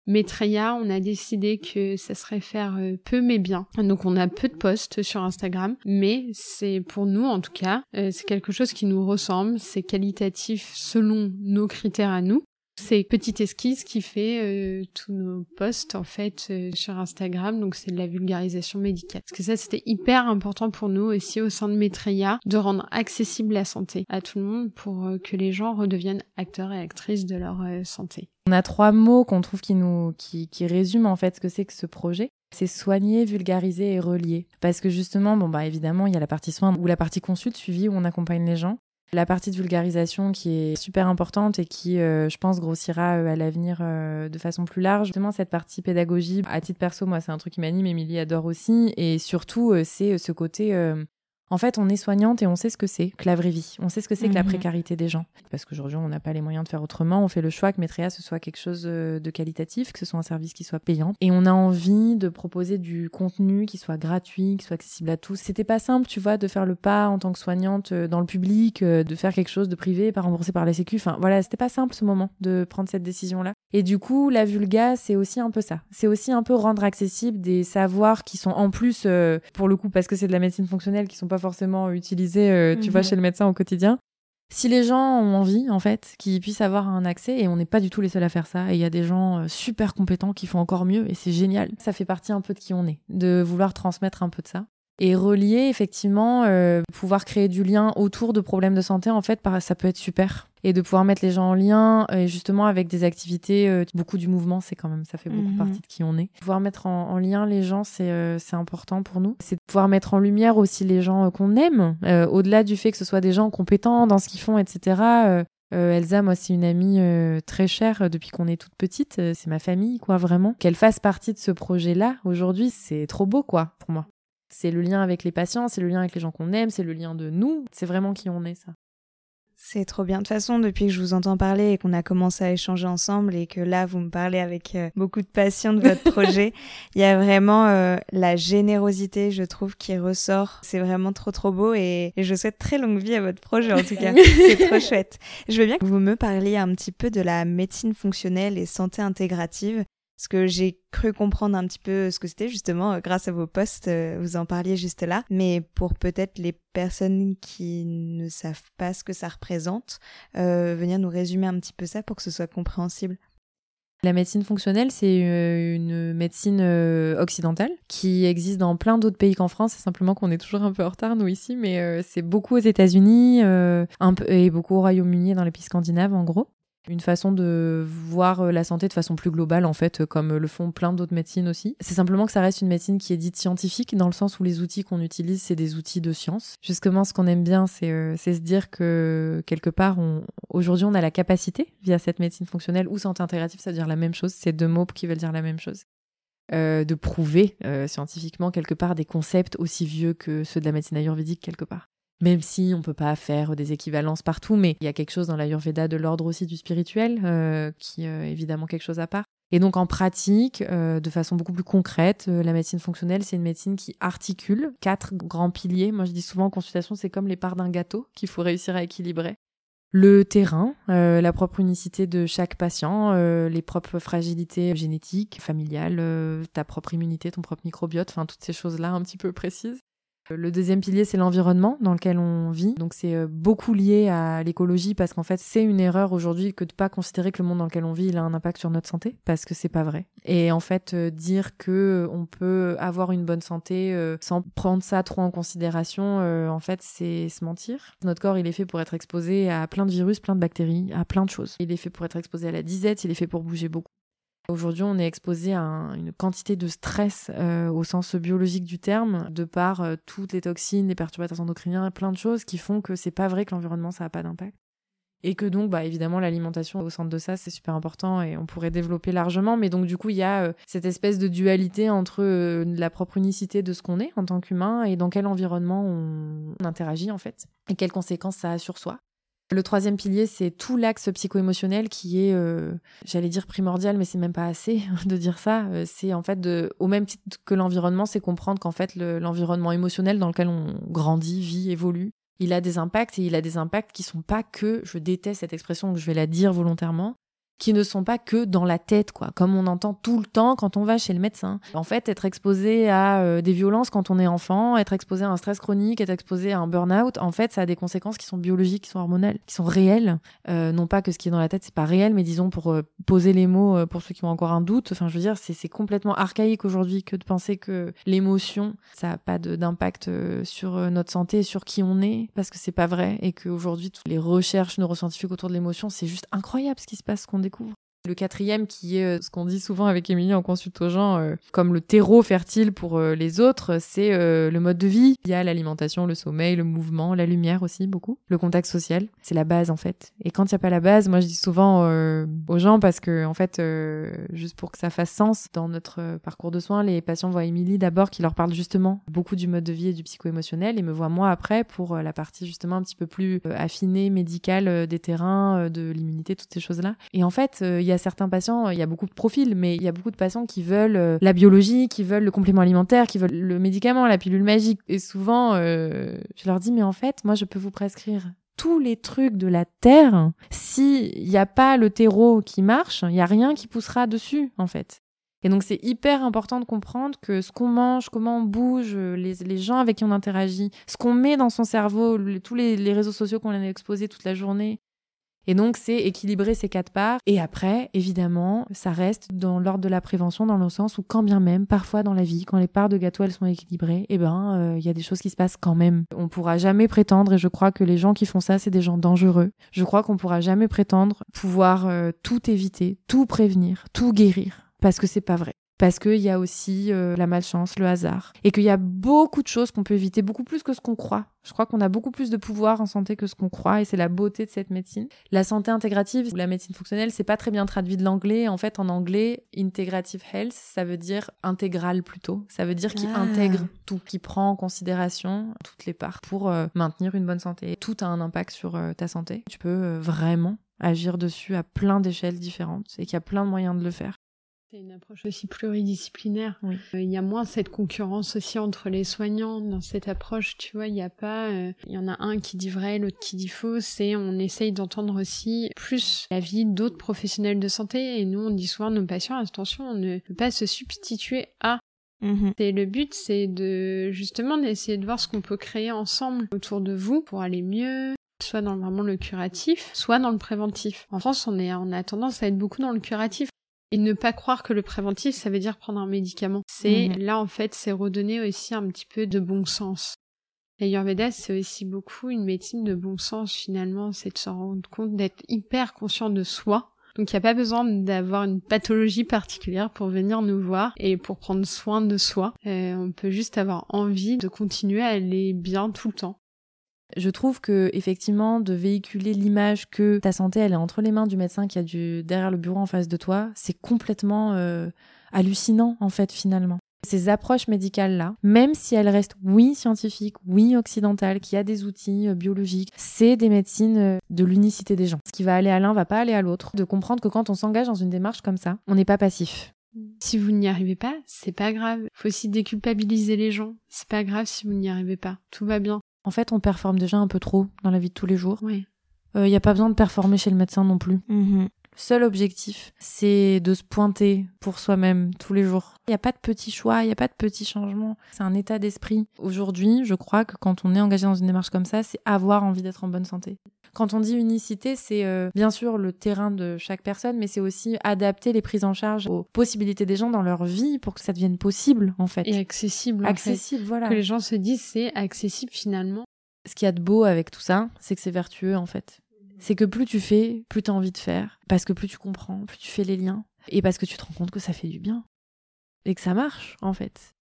Maitreya, on a décidé que ça serait faire peu mais bien. Donc on a peu de posts sur Instagram, mais c'est pour nous en tout cas, c'est quelque chose qui nous ressemble, c'est qualitatif selon nos critères à nous. C'est Petite Esquisse qui fait euh, tous nos posts en fait euh, sur Instagram, donc c'est de la vulgarisation médicale. Parce que ça c'était hyper important pour nous aussi au sein de Maitreya de rendre accessible la santé à tout le monde pour euh, que les gens redeviennent acteurs et actrices de leur santé. On a trois mots qu'on trouve qui nous qui, qui résument en fait ce que c'est que ce projet c'est soigner, vulgariser et relier. Parce que justement, bon bah évidemment, il y a la partie soins ou la partie consulte suivi où on accompagne les gens. La partie de vulgarisation qui est super importante et qui, euh, je pense, grossira euh, à l'avenir euh, de façon plus large. Justement, cette partie pédagogie, à titre perso, moi, c'est un truc qui m'anime, Émilie adore aussi. Et surtout, c'est ce côté en fait, on est soignante et on sait ce que c'est que la vraie vie. On sait ce que c'est que la mhm. précarité des gens. Parce qu'aujourd'hui, on n'a pas les moyens de faire autrement. On fait le choix que Maitreya, ce soit quelque chose euh, de qualitatif, que ce soit un service qui soit payant. Et on a envie de proposer du contenu qui soit gratuit, qui soit accessible à tous. C'était pas simple, tu vois, de faire le pas en tant que soignante euh, dans le public, euh, de faire quelque chose de privé, pas remboursé par la Sécu. Enfin, voilà, c'était pas simple ce moment de prendre cette décision-là. Et du coup, la vulga, c'est aussi un peu ça. C'est aussi un peu rendre accessible des savoirs qui sont en plus, pour le coup, parce que c'est de la médecine fonctionnelle, qui sont pas forcément utilisés, euh, tu vois, mhm. chez le médecin au quotidien. Si les gens ont envie, en fait, qu'ils puissent avoir un accès, et on n'est pas du tout les seuls à faire ça, et il y a des gens euh, super compétents qui font encore mieux, et c'est génial. Ça fait partie un peu de qui on est, de vouloir transmettre un peu de ça. Et relier, effectivement, euh, pouvoir créer du lien autour de problèmes de santé, en fait, ça peut être super. Et de pouvoir mettre les gens en lien, et justement avec des activités, euh, beaucoup du mouvement, c'est quand même, ça fait beaucoup mhm. partie de qui on est. Pouvoir mettre en, lien les gens, c'est euh, c'est important pour nous. C'est de pouvoir mettre en lumière aussi les gens qu'on aime, au-delà du fait que ce soit des gens compétents dans ce qu'ils font, etc. Elsa, moi, c'est une amie très chère depuis qu'on est toute petite. c'est ma famille, quoi, vraiment. Qu'elle fasse partie de ce projet-là, aujourd'hui, c'est trop beau, quoi, pour moi. C'est le lien avec les patients, c'est le lien avec les gens qu'on aime, c'est le lien de nous. C'est vraiment qui on est, ça. C'est trop bien. De toute façon, depuis que je vous entends parler et qu'on a commencé à échanger ensemble et que là, vous me parlez avec euh, beaucoup de passion de votre projet, il y a vraiment euh, la générosité, je trouve, qui ressort. C'est vraiment trop, trop beau et, et, je souhaite très longue vie à votre projet, en tout cas. C'est trop chouette. Je veux bien que vous me parliez un petit peu de la médecine fonctionnelle et santé intégrative. Parce que j'ai cru comprendre un petit peu ce que c'était justement euh, grâce à vos posts, euh, vous en parliez juste là. Mais pour peut-être les personnes qui ne savent pas ce que ça représente, euh, venir nous résumer un petit peu ça pour que ce soit compréhensible. La médecine fonctionnelle, c'est une médecine occidentale qui existe dans plein d'autres pays qu'en France. C'est simplement qu'on est toujours un peu en retard, nous, ici, mais c'est beaucoup aux États-Unis et beaucoup au Royaume-Uni dans les pays scandinaves, en gros une façon de voir euh, la santé de façon plus globale en fait euh, comme le font plein d'autres médecines aussi. C'est simplement que ça reste une médecine qui est dite scientifique dans le sens où les outils qu'on utilise c'est des outils de science. Justement ce qu'on aime bien c'est euh, se dire que quelque part aujourd'hui on a la capacité via cette médecine fonctionnelle ou santé intégrative ça veut dire la même chose c'est deux mots qui veulent dire la même chose de prouver scientifiquement quelque part des concepts aussi vieux que ceux de la médecine ayurvédique quelque part même si on peut pas faire des équivalences partout, mais il y a quelque chose dans l'Ayurveda de l'ordre aussi du spirituel, euh, qui est euh, évidemment quelque chose à part. Et donc en pratique, euh, de façon beaucoup plus concrète, la médecine fonctionnelle, c'est une médecine qui articule quatre grands piliers. Moi je dis souvent en consultation, c'est comme les parts d'un gâteau qu'il faut réussir à équilibrer. Le terrain, la propre unicité de chaque patient, les propres fragilités génétiques, familiales, ta propre immunité, ton propre microbiote, enfin toutes ces choses-là un petit peu précises Le deuxième pilier, c'est l'environnement dans lequel on vit. Donc c'est euh, beaucoup lié à l'écologie parce qu'en fait, c'est une erreur aujourd'hui que de pas considérer que le monde dans lequel on vit, il a un impact sur notre santé parce que c'est pas vrai. Et en fait, euh, dire que on peut avoir une bonne santé euh, sans prendre ça trop en considération, en fait, c'est se mentir. Notre corps, il est fait pour être exposé à plein de virus, plein de bactéries, à plein de choses. Il est fait pour être exposé à la disette, il est fait pour bouger beaucoup. Aujourd'hui, on est exposé à une quantité de stress euh, au sens biologique du terme, de par euh, toutes les toxines, les perturbateurs endocriniens, plein de choses qui font que c'est pas vrai que l'environnement ça a pas d'impact. Et que donc, bah, évidemment, l'alimentation au centre de ça, c'est super important et on pourrait développer largement. Mais donc, du coup, il y a euh, cette espèce de dualité entre la propre unicité de ce qu'on est en tant qu'humain et dans quel environnement on interagit, en fait, et quelles conséquences ça a sur soi. Le troisième pilier, c'est tout l'axe psycho-émotionnel qui est, euh, j'allais dire primordial, mais c'est même pas assez de dire ça. Euh, c'est en fait, de, au même titre que l'environnement, c'est comprendre qu'en fait, l'environnement émotionnel dans lequel on grandit, vit, évolue, il a des impacts et il a des impacts qui sont pas que, je déteste cette expression, que je vais la dire volontairement, qui ne sont pas que dans la tête, quoi, comme on entend tout le temps quand on va chez le médecin. En fait, être exposé à euh, des violences quand on est enfant, être exposé à un stress chronique, être exposé à un burn-out, en fait, ça a des conséquences qui sont biologiques, qui sont hormonales, qui sont réelles. Euh, non pas que ce qui est dans la tête, c'est pas réel, mais disons pour euh, poser les mots pour ceux qui ont encore un doute. Enfin, je veux dire, c'est complètement archaïque aujourd'hui que de penser que l'émotion, ça a pas d'impact sur notre santé, sur qui on est, parce que c'est pas vrai, et qu'aujourd'hui, toutes les recherches neuroscientifiques autour de l'émotion, c'est juste incroyable ce qui se passe, qu'on découvre. Le quatrième, qui est euh, ce qu'on dit souvent avec Émilie en consulte aux gens, euh, comme le terreau fertile pour euh, les autres, c'est le mode de vie. Il y a l'alimentation, le sommeil, le mouvement, la lumière aussi, beaucoup. Le contact social, c'est la base en fait. Et quand il n'y a pas la base, moi je dis souvent aux gens, parce que en fait, juste pour que ça fasse sens, dans notre parcours de soins, les patients voient Émilie d'abord qui leur parle justement beaucoup du mode de vie et du psycho-émotionnel, et me voient moi après pour la partie justement un petit peu plus affinée, médicale des terrains, de l'immunité, toutes ces choses-là. Et en fait, il y a certains patients, il y a beaucoup de profils, mais il y a beaucoup de patients qui veulent euh, la biologie, qui veulent le complément alimentaire, qui veulent le médicament, la pilule magique. Et souvent, euh, je leur dis, mais en fait, moi, je peux vous prescrire tous les trucs de la terre. S'il n'y a pas le terreau qui marche, il n'y a rien qui poussera dessus, en fait. Et donc c'est hyper important de comprendre que ce qu'on mange, comment on bouge, les, les, gens avec qui on interagit, ce qu'on met dans son cerveau, tous les, les réseaux sociaux qu'on a exposés toute la journée, et donc, c'est équilibrer ces quatre parts. Et après, évidemment, ça reste dans l'ordre de la prévention, dans le sens où quand bien même, parfois dans la vie, quand les parts de gâteau, elles sont équilibrées, eh ben, euh, il y a des choses qui se passent quand même. On pourra jamais prétendre, et je crois que les gens qui font ça, c'est des gens dangereux. Je crois qu'on pourra jamais prétendre pouvoir euh, tout éviter, tout prévenir, tout guérir. Parce que c'est pas vrai parce qu'il y a aussi euh, la malchance, le hasard, et qu'il y a beaucoup de choses qu'on peut éviter, beaucoup plus que ce qu'on croit. Je crois qu'on a beaucoup plus de pouvoir en santé que ce qu'on croit, et c'est la beauté de cette médecine. La santé intégrative ou la médecine fonctionnelle, c'est pas très bien traduit de l'anglais. En fait, en anglais, integrative health, ça veut dire intégral plutôt. Ça veut dire qui ah. intègre tout, qui prend en considération toutes les parts pour euh, maintenir une bonne santé. Tout a un impact sur euh, ta santé. Tu peux vraiment agir dessus à plein d'échelles différentes et qu'il y a plein de moyens de le faire. C'est une approche aussi pluridisciplinaire. Euh, il y a moins cette concurrence aussi entre les soignants dans cette approche, tu vois, il n'y a pas, euh, il y en a un qui dit vrai, l'autre qui dit faux, c'est on essaye d'entendre aussi plus la vie d'autres professionnels de santé et nous on dit souvent à nos patients, attention, on ne peut pas se substituer à mhm. Et le but, c'est de justement d'essayer de voir ce qu'on peut créer ensemble autour de vous pour aller mieux, soit dans vraiment le curatif, soit dans le préventif. En France, on, est, on a tendance à être beaucoup dans le curatif et ne pas croire que le préventif, ça veut dire prendre un médicament. C'est mhm. là, en fait, c'est redonner aussi un petit peu de bon sens. L'Ayurveda, c'est aussi beaucoup une médecine de bon sens, finalement. C'est de se rendre compte d'être hyper conscient de soi. Donc, il n'y a pas besoin d'avoir une pathologie particulière pour venir nous voir et pour prendre soin de soi. Euh, on peut juste avoir envie de continuer à aller bien tout le temps. Je trouve que effectivement de véhiculer l'image que ta santé elle est entre les mains du médecin qui a du derrière le bureau en face de toi, c'est complètement euh, hallucinant en fait finalement. Ces approches médicales là, même si elles restent oui scientifiques, oui occidentales, qui a des outils euh, biologiques, c'est des médecines euh, de l'unicité des gens. Ce qui va aller à l'un va pas aller à l'autre. De comprendre que quand on s'engage dans une démarche comme ça, on n'est pas passif. Si vous n'y arrivez pas, c'est pas grave. Faut aussi déculpabiliser les gens. C'est pas grave si vous n'y arrivez pas. Tout va bien. En fait, on performe déjà un peu trop dans la vie de tous les jours. Il n'y euh, a pas besoin de performer chez le médecin non plus. Mhm. seul objectif, c'est de se pointer pour soi-même tous les jours. Il n'y a pas de petits choix, il n'y a pas de petits changements. C'est un état d'esprit. Aujourd'hui, je crois que quand on est engagé dans une démarche comme ça, c'est avoir envie d'être en bonne santé. Quand on dit unicité, c'est euh, bien sûr le terrain de chaque personne, mais c'est aussi adapter les prises en charge aux possibilités des gens dans leur vie pour que ça devienne possible, en fait. Et accessible. accessible, voilà. Que les gens se disent c'est accessible finalement. Ce qu'il y a de beau avec tout ça, c'est que c'est vertueux, en fait c'est que plus tu fais, plus tu as envie de faire, parce que plus tu comprends, plus tu fais les liens, et parce que tu te rends compte que ça fait du bien, et que ça marche, en fait.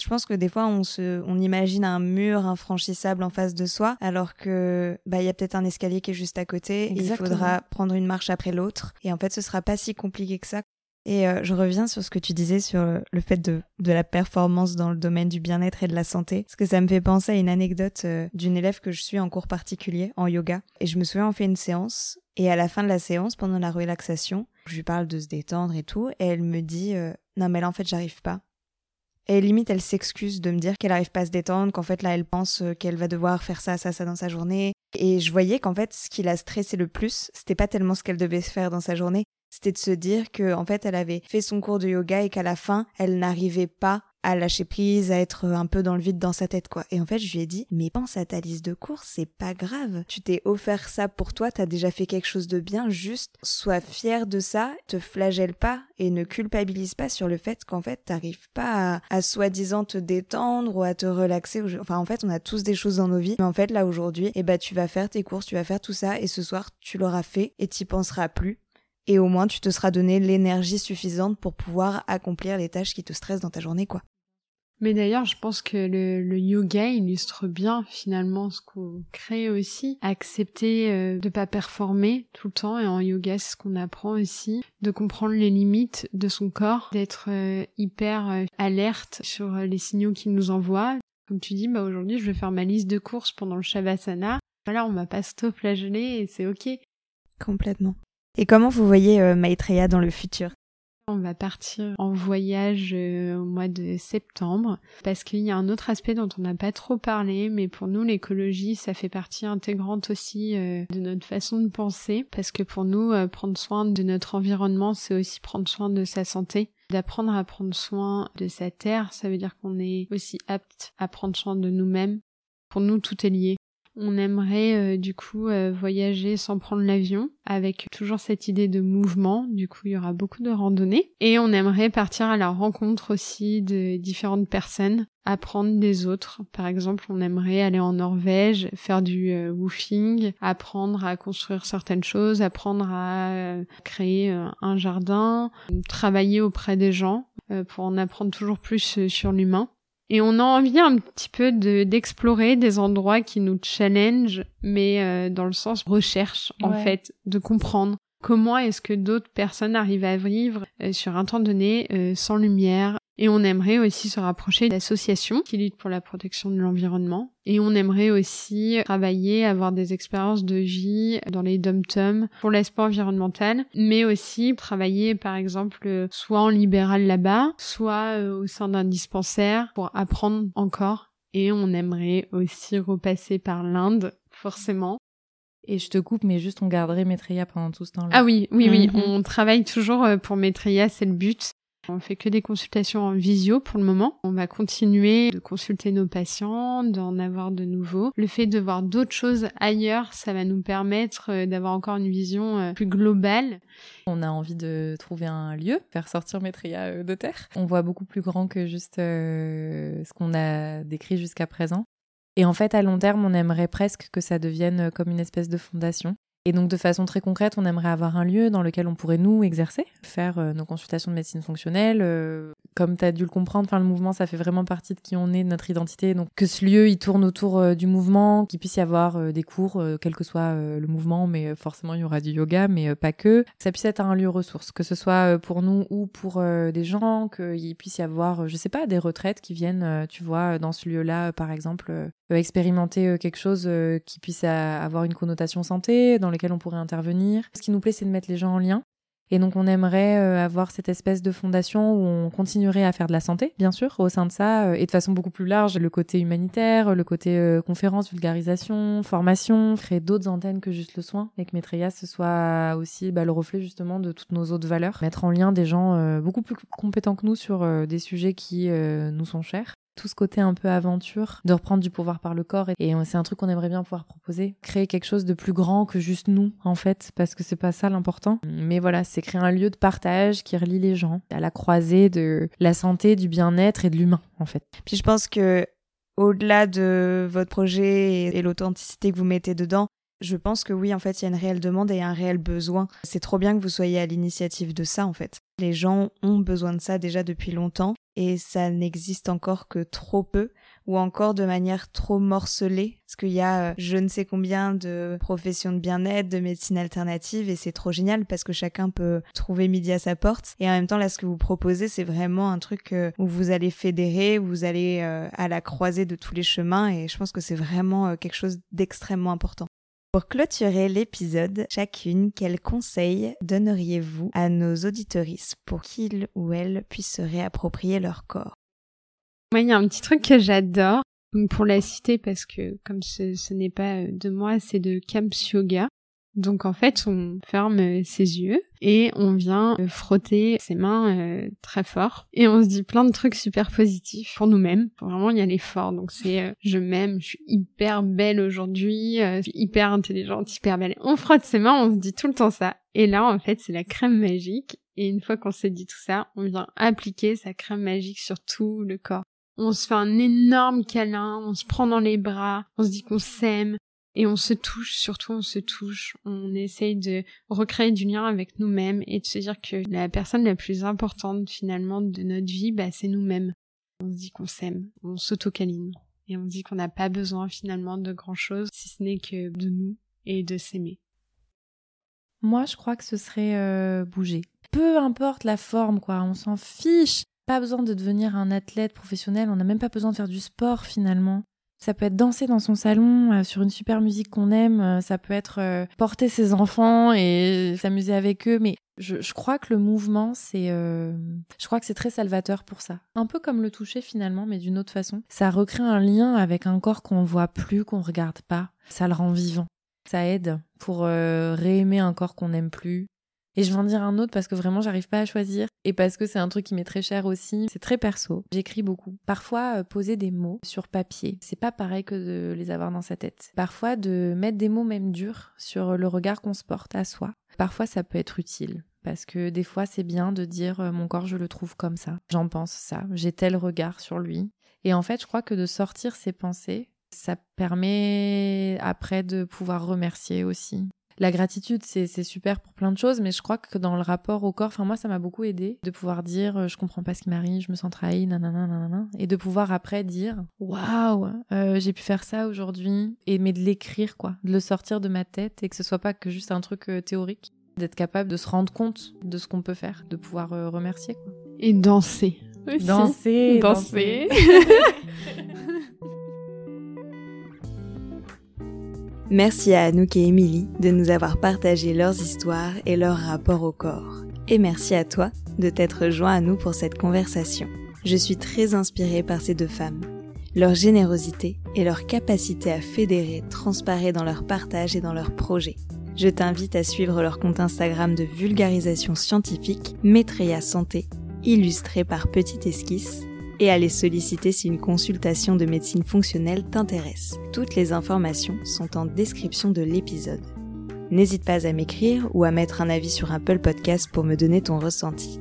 Je pense que des fois, on, se, on imagine un mur infranchissable en face de soi, alors que bah il y a peut-être un escalier qui est juste à côté, et il faudra prendre une marche après l'autre. Et en fait, ce sera pas si compliqué que ça. Et euh, je reviens sur ce que tu disais sur le fait de, de la performance dans le domaine du bien-être et de la santé, parce que ça me fait penser à une anecdote euh, d'une élève que je suis en cours particulier, en yoga. Et je me souviens, on fait une séance, et à la fin de la séance, pendant la relaxation, je lui parle de se détendre et tout, et elle me dit euh, Non, mais là, en fait, j'arrive pas. Et limite, elle s'excuse de me dire qu'elle arrive pas à se détendre, qu'en fait, là, elle pense qu'elle va devoir faire ça, ça, ça dans sa journée. Et je voyais qu'en fait, ce qui la stressait le plus, c'était pas tellement ce qu'elle devait faire dans sa journée, c'était de se dire que en fait elle avait fait son cours de yoga et qu'à la fin elle n'arrivait pas à lâcher prise, à être un peu dans le vide dans sa tête quoi. Et en fait je lui ai dit mais pense à ta liste de cours, c'est pas grave. Tu t'es offert ça pour toi, t'as déjà fait quelque chose de bien, juste sois fier de ça, te flagelle pas et ne culpabilise pas sur le fait qu'en fait t'arrives pas à, à soi-disant te détendre ou à te relaxer. Enfin en fait on a tous des choses dans nos vies, mais en fait là aujourd'hui, eh ben tu vas faire tes courses, tu vas faire tout ça et ce soir tu l'auras fait et t'y penseras plus et au moins tu te seras donné l'énergie suffisante pour pouvoir accomplir les tâches qui te stressent dans ta journée, quoi. Mais d'ailleurs, je pense que le, yoga illustre bien finalement ce qu'on crée aussi. Accepter euh, de pas performer tout le temps et en yoga, c'est ce qu'on apprend aussi, de comprendre les limites de son corps, d'être euh, hyper euh, alerte sur les signaux qu'il nous envoie. Comme tu dis, bah aujourd'hui, je vais faire ma liste de courses pendant le shavasana. Voilà, on va pas stop-flageller et c'est ok. Complètement. Et comment vous voyez euh, Maitreya dans le futur? On va partir en voyage euh, au mois de septembre parce qu'il y a un autre aspect dont on n'a pas trop parlé, mais pour nous l'écologie ça fait partie intégrante aussi euh, de notre façon de penser parce que pour nous prendre soin de notre environnement c'est aussi prendre soin de sa santé. D'apprendre à prendre soin de sa terre, ça veut dire qu'on est aussi apte à prendre soin de nous-mêmes. Pour nous tout est lié. On aimerait euh, du coup euh, voyager sans prendre l'avion, avec toujours cette idée de mouvement. Du coup, il y aura beaucoup de randonnées. Et on aimerait partir à la rencontre aussi de différentes personnes, apprendre des autres. Par exemple, on aimerait aller en Norvège, faire du euh, woofing, apprendre à construire certaines choses, apprendre à créer un jardin, travailler auprès des gens pour en apprendre toujours plus sur l'humain. Et on a envie un petit peu d'explorer des endroits qui nous challenge, mais euh, dans le sens recherche, en fait, de comprendre comment est-ce que d'autres personnes arrivent à vivre euh, sur un temps donné euh, sans lumière, et on aimerait aussi se rapprocher d'associations qui luttent pour la protection de l'environnement. Et on aimerait aussi travailler, avoir des expériences de vie dans les dom-toms pour l'aspect environnemental, mais aussi travailler par exemple soit en libéral là-bas, soit euh, au sein d'un dispensaire pour apprendre encore. Et on aimerait aussi repasser par l'Inde, forcément, et je te coupe, mais juste on garderait Maitreya pendant tout ce temps-là. Ah oui, oui, oui, mhm. on travaille toujours euh, pour Maitreya, c'est le but. On fait que des consultations en visio pour le moment. On va continuer de consulter nos patients, d'en avoir de nouveaux. Le fait de voir d'autres choses ailleurs, ça va nous permettre euh, d'avoir encore une vision euh, plus globale. On a envie de trouver un lieu, faire sortir Maitreya de terre. On voit beaucoup plus grand que juste ce qu'on a décrit jusqu'à présent. Et en fait, à long terme, on aimerait presque que ça devienne comme une espèce de fondation et donc de façon très concrète, on aimerait avoir un lieu dans lequel on pourrait nous exercer, faire euh, nos consultations de médecine fonctionnelle. Euh, comme tu as dû le comprendre, le mouvement ça fait vraiment partie de qui on est, de notre identité. Donc que ce lieu il tourne autour euh, du mouvement, qu'il puisse y avoir des cours quel que soit le mouvement, mais forcément il y aura du yoga mais pas que. Ça puisse être un lieu ressource, que ce soit pour nous ou pour des gens, qu'il puisse y avoir je sais pas des retraites qui viennent tu vois dans ce lieu-là par exemple expérimenter quelque chose qui puisse avoir une connotation santé dans lesquels on pourrait intervenir. Ce qui nous plaît, c'est de mettre les gens en lien. Et donc on aimerait euh, avoir cette espèce de fondation où on continuerait à faire de la santé, bien sûr, au sein de ça, euh, et de façon beaucoup plus large, le côté humanitaire, le côté euh, conférence, vulgarisation, formation, créer d'autres antennes que juste le soin, et que Maitreya ce soit aussi bah, le reflet justement de toutes nos autres valeurs, mettre en lien des gens beaucoup plus compétents que nous sur des sujets qui nous sont chers tout ce côté un peu aventure, de reprendre du pouvoir par le corps. Et c'est un truc qu'on aimerait bien pouvoir proposer. Créer quelque chose de plus grand que juste nous, en fait, parce que c'est pas ça l'important. Mais voilà, c'est créer un lieu de partage qui relie les gens à la croisée de la santé, du bien-être et de l'humain, en fait. Puis je pense que au-delà de votre projet et l'authenticité que vous mettez dedans, je pense que oui, en fait, il y a une réelle demande et un réel besoin. C'est trop bien que vous soyez à l'initiative de ça, en fait. Les gens ont besoin de ça déjà depuis longtemps et ça n'existe encore que trop peu ou encore de manière trop morcelée parce qu'il y a euh, je ne sais combien de professions de bien-être, de médecine alternative et c'est trop génial parce que chacun peut trouver midi à sa porte et en même temps là ce que vous proposez c'est vraiment un truc euh, où vous allez fédérer, où vous allez euh, à la croisée de tous les chemins et je pense que c'est vraiment quelque chose d'extrêmement important. Pour clôturer l'épisode, chacune, quels conseils donneriez-vous à nos auditorices pour qu'ils ou elles puissent se réapproprier leur corps? Moi, il y a un petit truc que j'adore, pour la citer parce que comme ce, n'est pas de moi, c'est de Kamps Yoga. Donc en fait, on ferme euh, ses yeux et on vient euh, frotter ses mains euh, très fort et on se dit plein de trucs super positifs pour nous-mêmes. Faut vraiment y aller fort. Donc c'est je m'aime, je suis hyper belle aujourd'hui, suis hyper intelligente, hyper belle. On frotte ses mains, on se dit tout le temps ça. Et là en fait, c'est la crème magique et une fois qu'on s'est dit tout ça, on vient appliquer sa crème magique sur tout le corps. On se fait un énorme câlin, on se prend dans les bras, on se dit qu'on s'aime, et on se touche, surtout on se touche, on essaye de recréer du lien avec nous-mêmes et de se dire que la personne la plus importante finalement de notre vie, bah, c'est nous-mêmes. On se dit qu'on s'aime, on s'autocaline et on dit qu'on n'a pas besoin finalement de grand chose si ce n'est que de nous et de s'aimer. Moi, je crois que ce serait euh, bouger. Peu importe la forme, quoi, on s'en fiche. Pas besoin de devenir un athlète professionnel, on n'a même pas besoin de faire du sport finalement. Ça peut être danser dans son salon euh, sur une super musique qu'on aime. Euh, ça peut être euh, porter ses enfants et s'amuser avec eux. Mais je, crois que le mouvement, c'est, je crois que c'est très salvateur pour ça. Un peu comme le toucher finalement, mais d'une autre façon. Ça recrée un lien avec un corps qu'on voit plus, qu'on regarde pas. Ça le rend vivant. Ça aide pour réaimer un corps qu'on n'aime plus, et je vais en dire un autre parce que vraiment j'arrive pas à choisir et parce que c'est un truc qui m'est très cher aussi. C'est très perso. J'écris beaucoup. Parfois euh, poser des mots sur papier, c'est pas pareil que de les avoir dans sa tête. Parfois de mettre des mots même durs sur le regard qu'on se porte à soi. Parfois ça peut être utile parce que des fois c'est bien de dire euh, mon corps je le trouve comme ça. J'en pense ça, j'ai tel regard sur lui. Et en fait, je crois que de sortir ces pensées, ça permet après de pouvoir remercier aussi la gratitude, c'est super pour plein de choses, mais je crois que dans le rapport au corps, enfin moi, ça m'a beaucoup aidé de pouvoir dire euh, je comprends pas ce qui m'arrive, je me sens trahi, nanana, nanana, et de pouvoir après dire waouh, euh, j'ai pu faire ça aujourd'hui, et mais de l'écrire quoi, de le sortir de ma tête et que ce soit pas que juste un truc euh, théorique, d'être capable de se rendre compte de ce qu'on peut faire, de pouvoir remercier quoi. Et danser. Danser, danser. danser. Merci à Anouk et Émilie de nous avoir partagé leurs histoires et leur rapport au corps. Et merci à toi de t'être joint à nous pour cette conversation. Je suis très inspirée par ces deux femmes. Leur générosité et leur capacité à fédérer transparaît dans leur partage et dans leurs projets. Je t'invite à suivre leur compte Instagram de vulgarisation scientifique Maitreya Santé, illustré par Petite Esquisse, et à les solliciter si une consultation de médecine fonctionnelle t'intéresse. Toutes les informations sont en description de l'épisode. N'hésite pas à m'écrire ou à mettre un avis sur Apple Podcast pour me donner ton ressenti.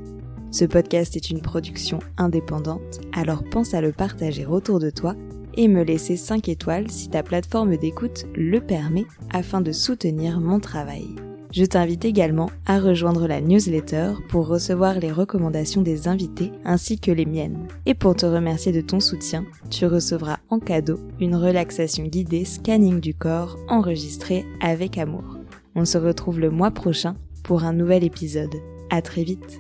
Ce podcast est une production indépendante, alors pense à le partager autour de toi et me laisser 5 étoiles si ta plateforme d'écoute le permet afin de soutenir mon travail. Je t'invite également à rejoindre la newsletter pour recevoir les recommandations des invités ainsi que les miennes. Et pour te remercier de ton soutien, tu recevras en cadeau une relaxation guidée scanning du corps enregistrée avec amour. On se retrouve le mois prochain pour un nouvel épisode. À très vite.